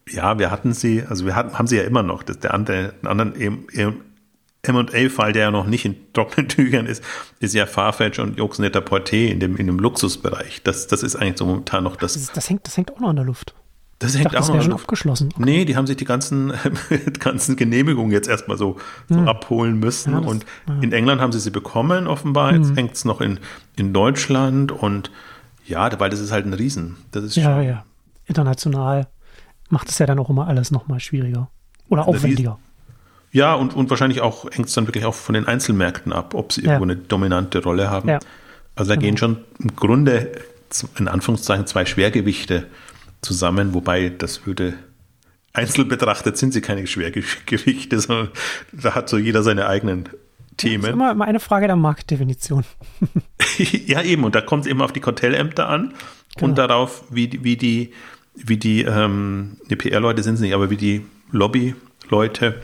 ja, wir hatten sie, also wir hatten, haben sie ja immer noch. Das, der andere, anderen M&A-Fall, der ja noch nicht in trockenen Tüchern ist, ist ja Farfetch und Jux Porté in dem, in dem Luxusbereich. Das, das ist eigentlich so momentan noch das. Das, das hängt, das hängt auch noch an der Luft. Das hängt dachte, auch das noch schon abgeschlossen. Okay. Nee, die haben sich die ganzen, ganzen Genehmigungen jetzt erstmal so, so hm. abholen müssen. Ja, das, und ja. in England haben sie sie bekommen, offenbar. Jetzt hm. hängt es noch in, in Deutschland. Und ja, weil das ist halt ein Riesen. Das ist ja, ja. International macht es ja dann auch immer alles nochmal schwieriger. Oder aufwendiger. Ja, und, und wahrscheinlich auch hängt es dann wirklich auch von den Einzelmärkten ab, ob sie irgendwo eine dominante Rolle haben. Ja. Also da genau. gehen schon im Grunde in Anführungszeichen zwei Schwergewichte zusammen, wobei das würde einzeln betrachtet sind sie keine Schwergewichte, sondern da hat so jeder seine eigenen Themen. Das ist immer, immer eine Frage der Marktdefinition. ja, eben, und da kommt es eben auf die Kartellämter an genau. und darauf, wie, wie die, wie die, ähm, die PR-Leute sind es nicht, aber wie die Lobby-Leute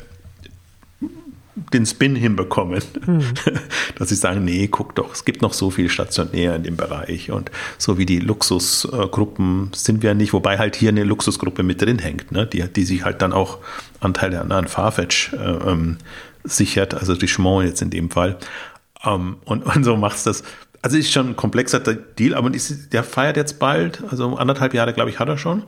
den Spin hinbekommen, mhm. dass sie sagen, nee, guck doch, es gibt noch so viel stationär in dem Bereich und so wie die Luxusgruppen sind wir nicht, wobei halt hier eine Luxusgruppe mit drin hängt, ne? die, die sich halt dann auch Anteile an, an Farfetch äh, ähm, sichert, also Richemont jetzt in dem Fall. Ähm, und, und so macht es das. Also ist schon ein komplexer Deal, aber der feiert jetzt bald, also anderthalb Jahre, glaube ich, hat er schon.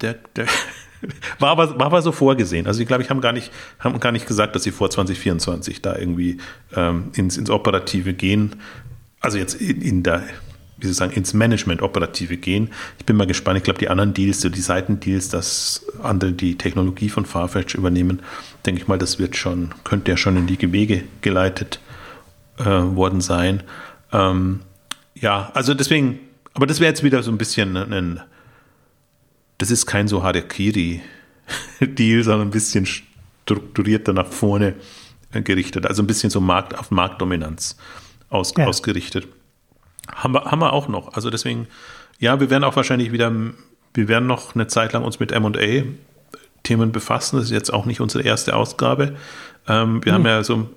Der, der, war aber, war aber so vorgesehen. Also ich glaube, ich haben gar nicht, haben gar nicht gesagt, dass sie vor 2024 da irgendwie ähm, ins, ins Operative gehen. Also jetzt in, in der, wie ich sagen, ins Management Operative gehen. Ich bin mal gespannt. Ich glaube, die anderen Deals, so die Seitendeals, dass andere die Technologie von Farfetch übernehmen, denke ich mal, das wird schon, könnte ja schon in die Wege geleitet äh, worden sein. Ähm, ja, also deswegen, aber das wäre jetzt wieder so ein bisschen ein das ist kein so Harakiri-Deal, sondern ein bisschen strukturierter nach vorne gerichtet. Also ein bisschen so Markt, auf Marktdominanz aus, ja. ausgerichtet. Haben wir, haben wir auch noch. Also deswegen, ja, wir werden auch wahrscheinlich wieder, wir werden noch eine Zeit lang uns mit M&A Themen befassen. Das ist jetzt auch nicht unsere erste Ausgabe. Ähm, wir mhm. haben ja so,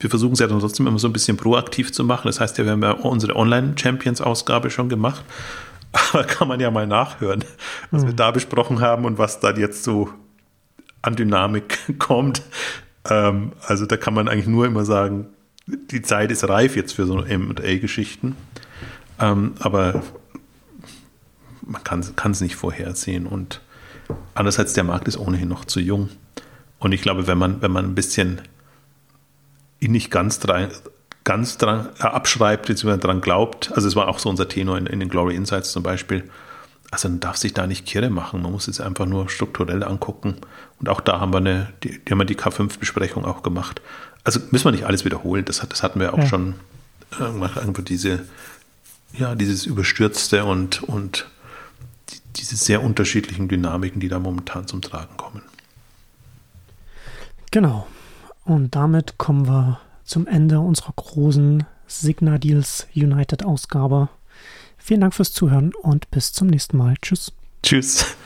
wir versuchen es ja dann trotzdem immer so ein bisschen proaktiv zu machen. Das heißt ja, wir haben ja unsere Online-Champions-Ausgabe schon gemacht. Aber kann man ja mal nachhören, was mhm. wir da besprochen haben und was dann jetzt so an Dynamik kommt. Ähm, also da kann man eigentlich nur immer sagen, die Zeit ist reif jetzt für so MA-Geschichten. Ähm, aber man kann es nicht vorhersehen. Und andererseits, der Markt ist ohnehin noch zu jung. Und ich glaube, wenn man, wenn man ein bisschen ihn nicht ganz dran, ganz dran abschreibt, beziehungsweise dran glaubt, also es war auch so unser Tenor in, in den Glory Insights zum Beispiel, also man darf sich da nicht kirre machen, man muss es einfach nur strukturell angucken. Und auch da haben wir eine, die, die haben wir die K5-Besprechung auch gemacht. Also müssen wir nicht alles wiederholen, das, das hatten wir auch ja. schon äh, irgendwo diese, ja, dieses Überstürzte und, und diese sehr unterschiedlichen Dynamiken, die da momentan zum Tragen kommen. Genau. Und damit kommen wir zum Ende unserer großen Signa Deals United Ausgabe. Vielen Dank fürs Zuhören und bis zum nächsten Mal. Tschüss. Tschüss.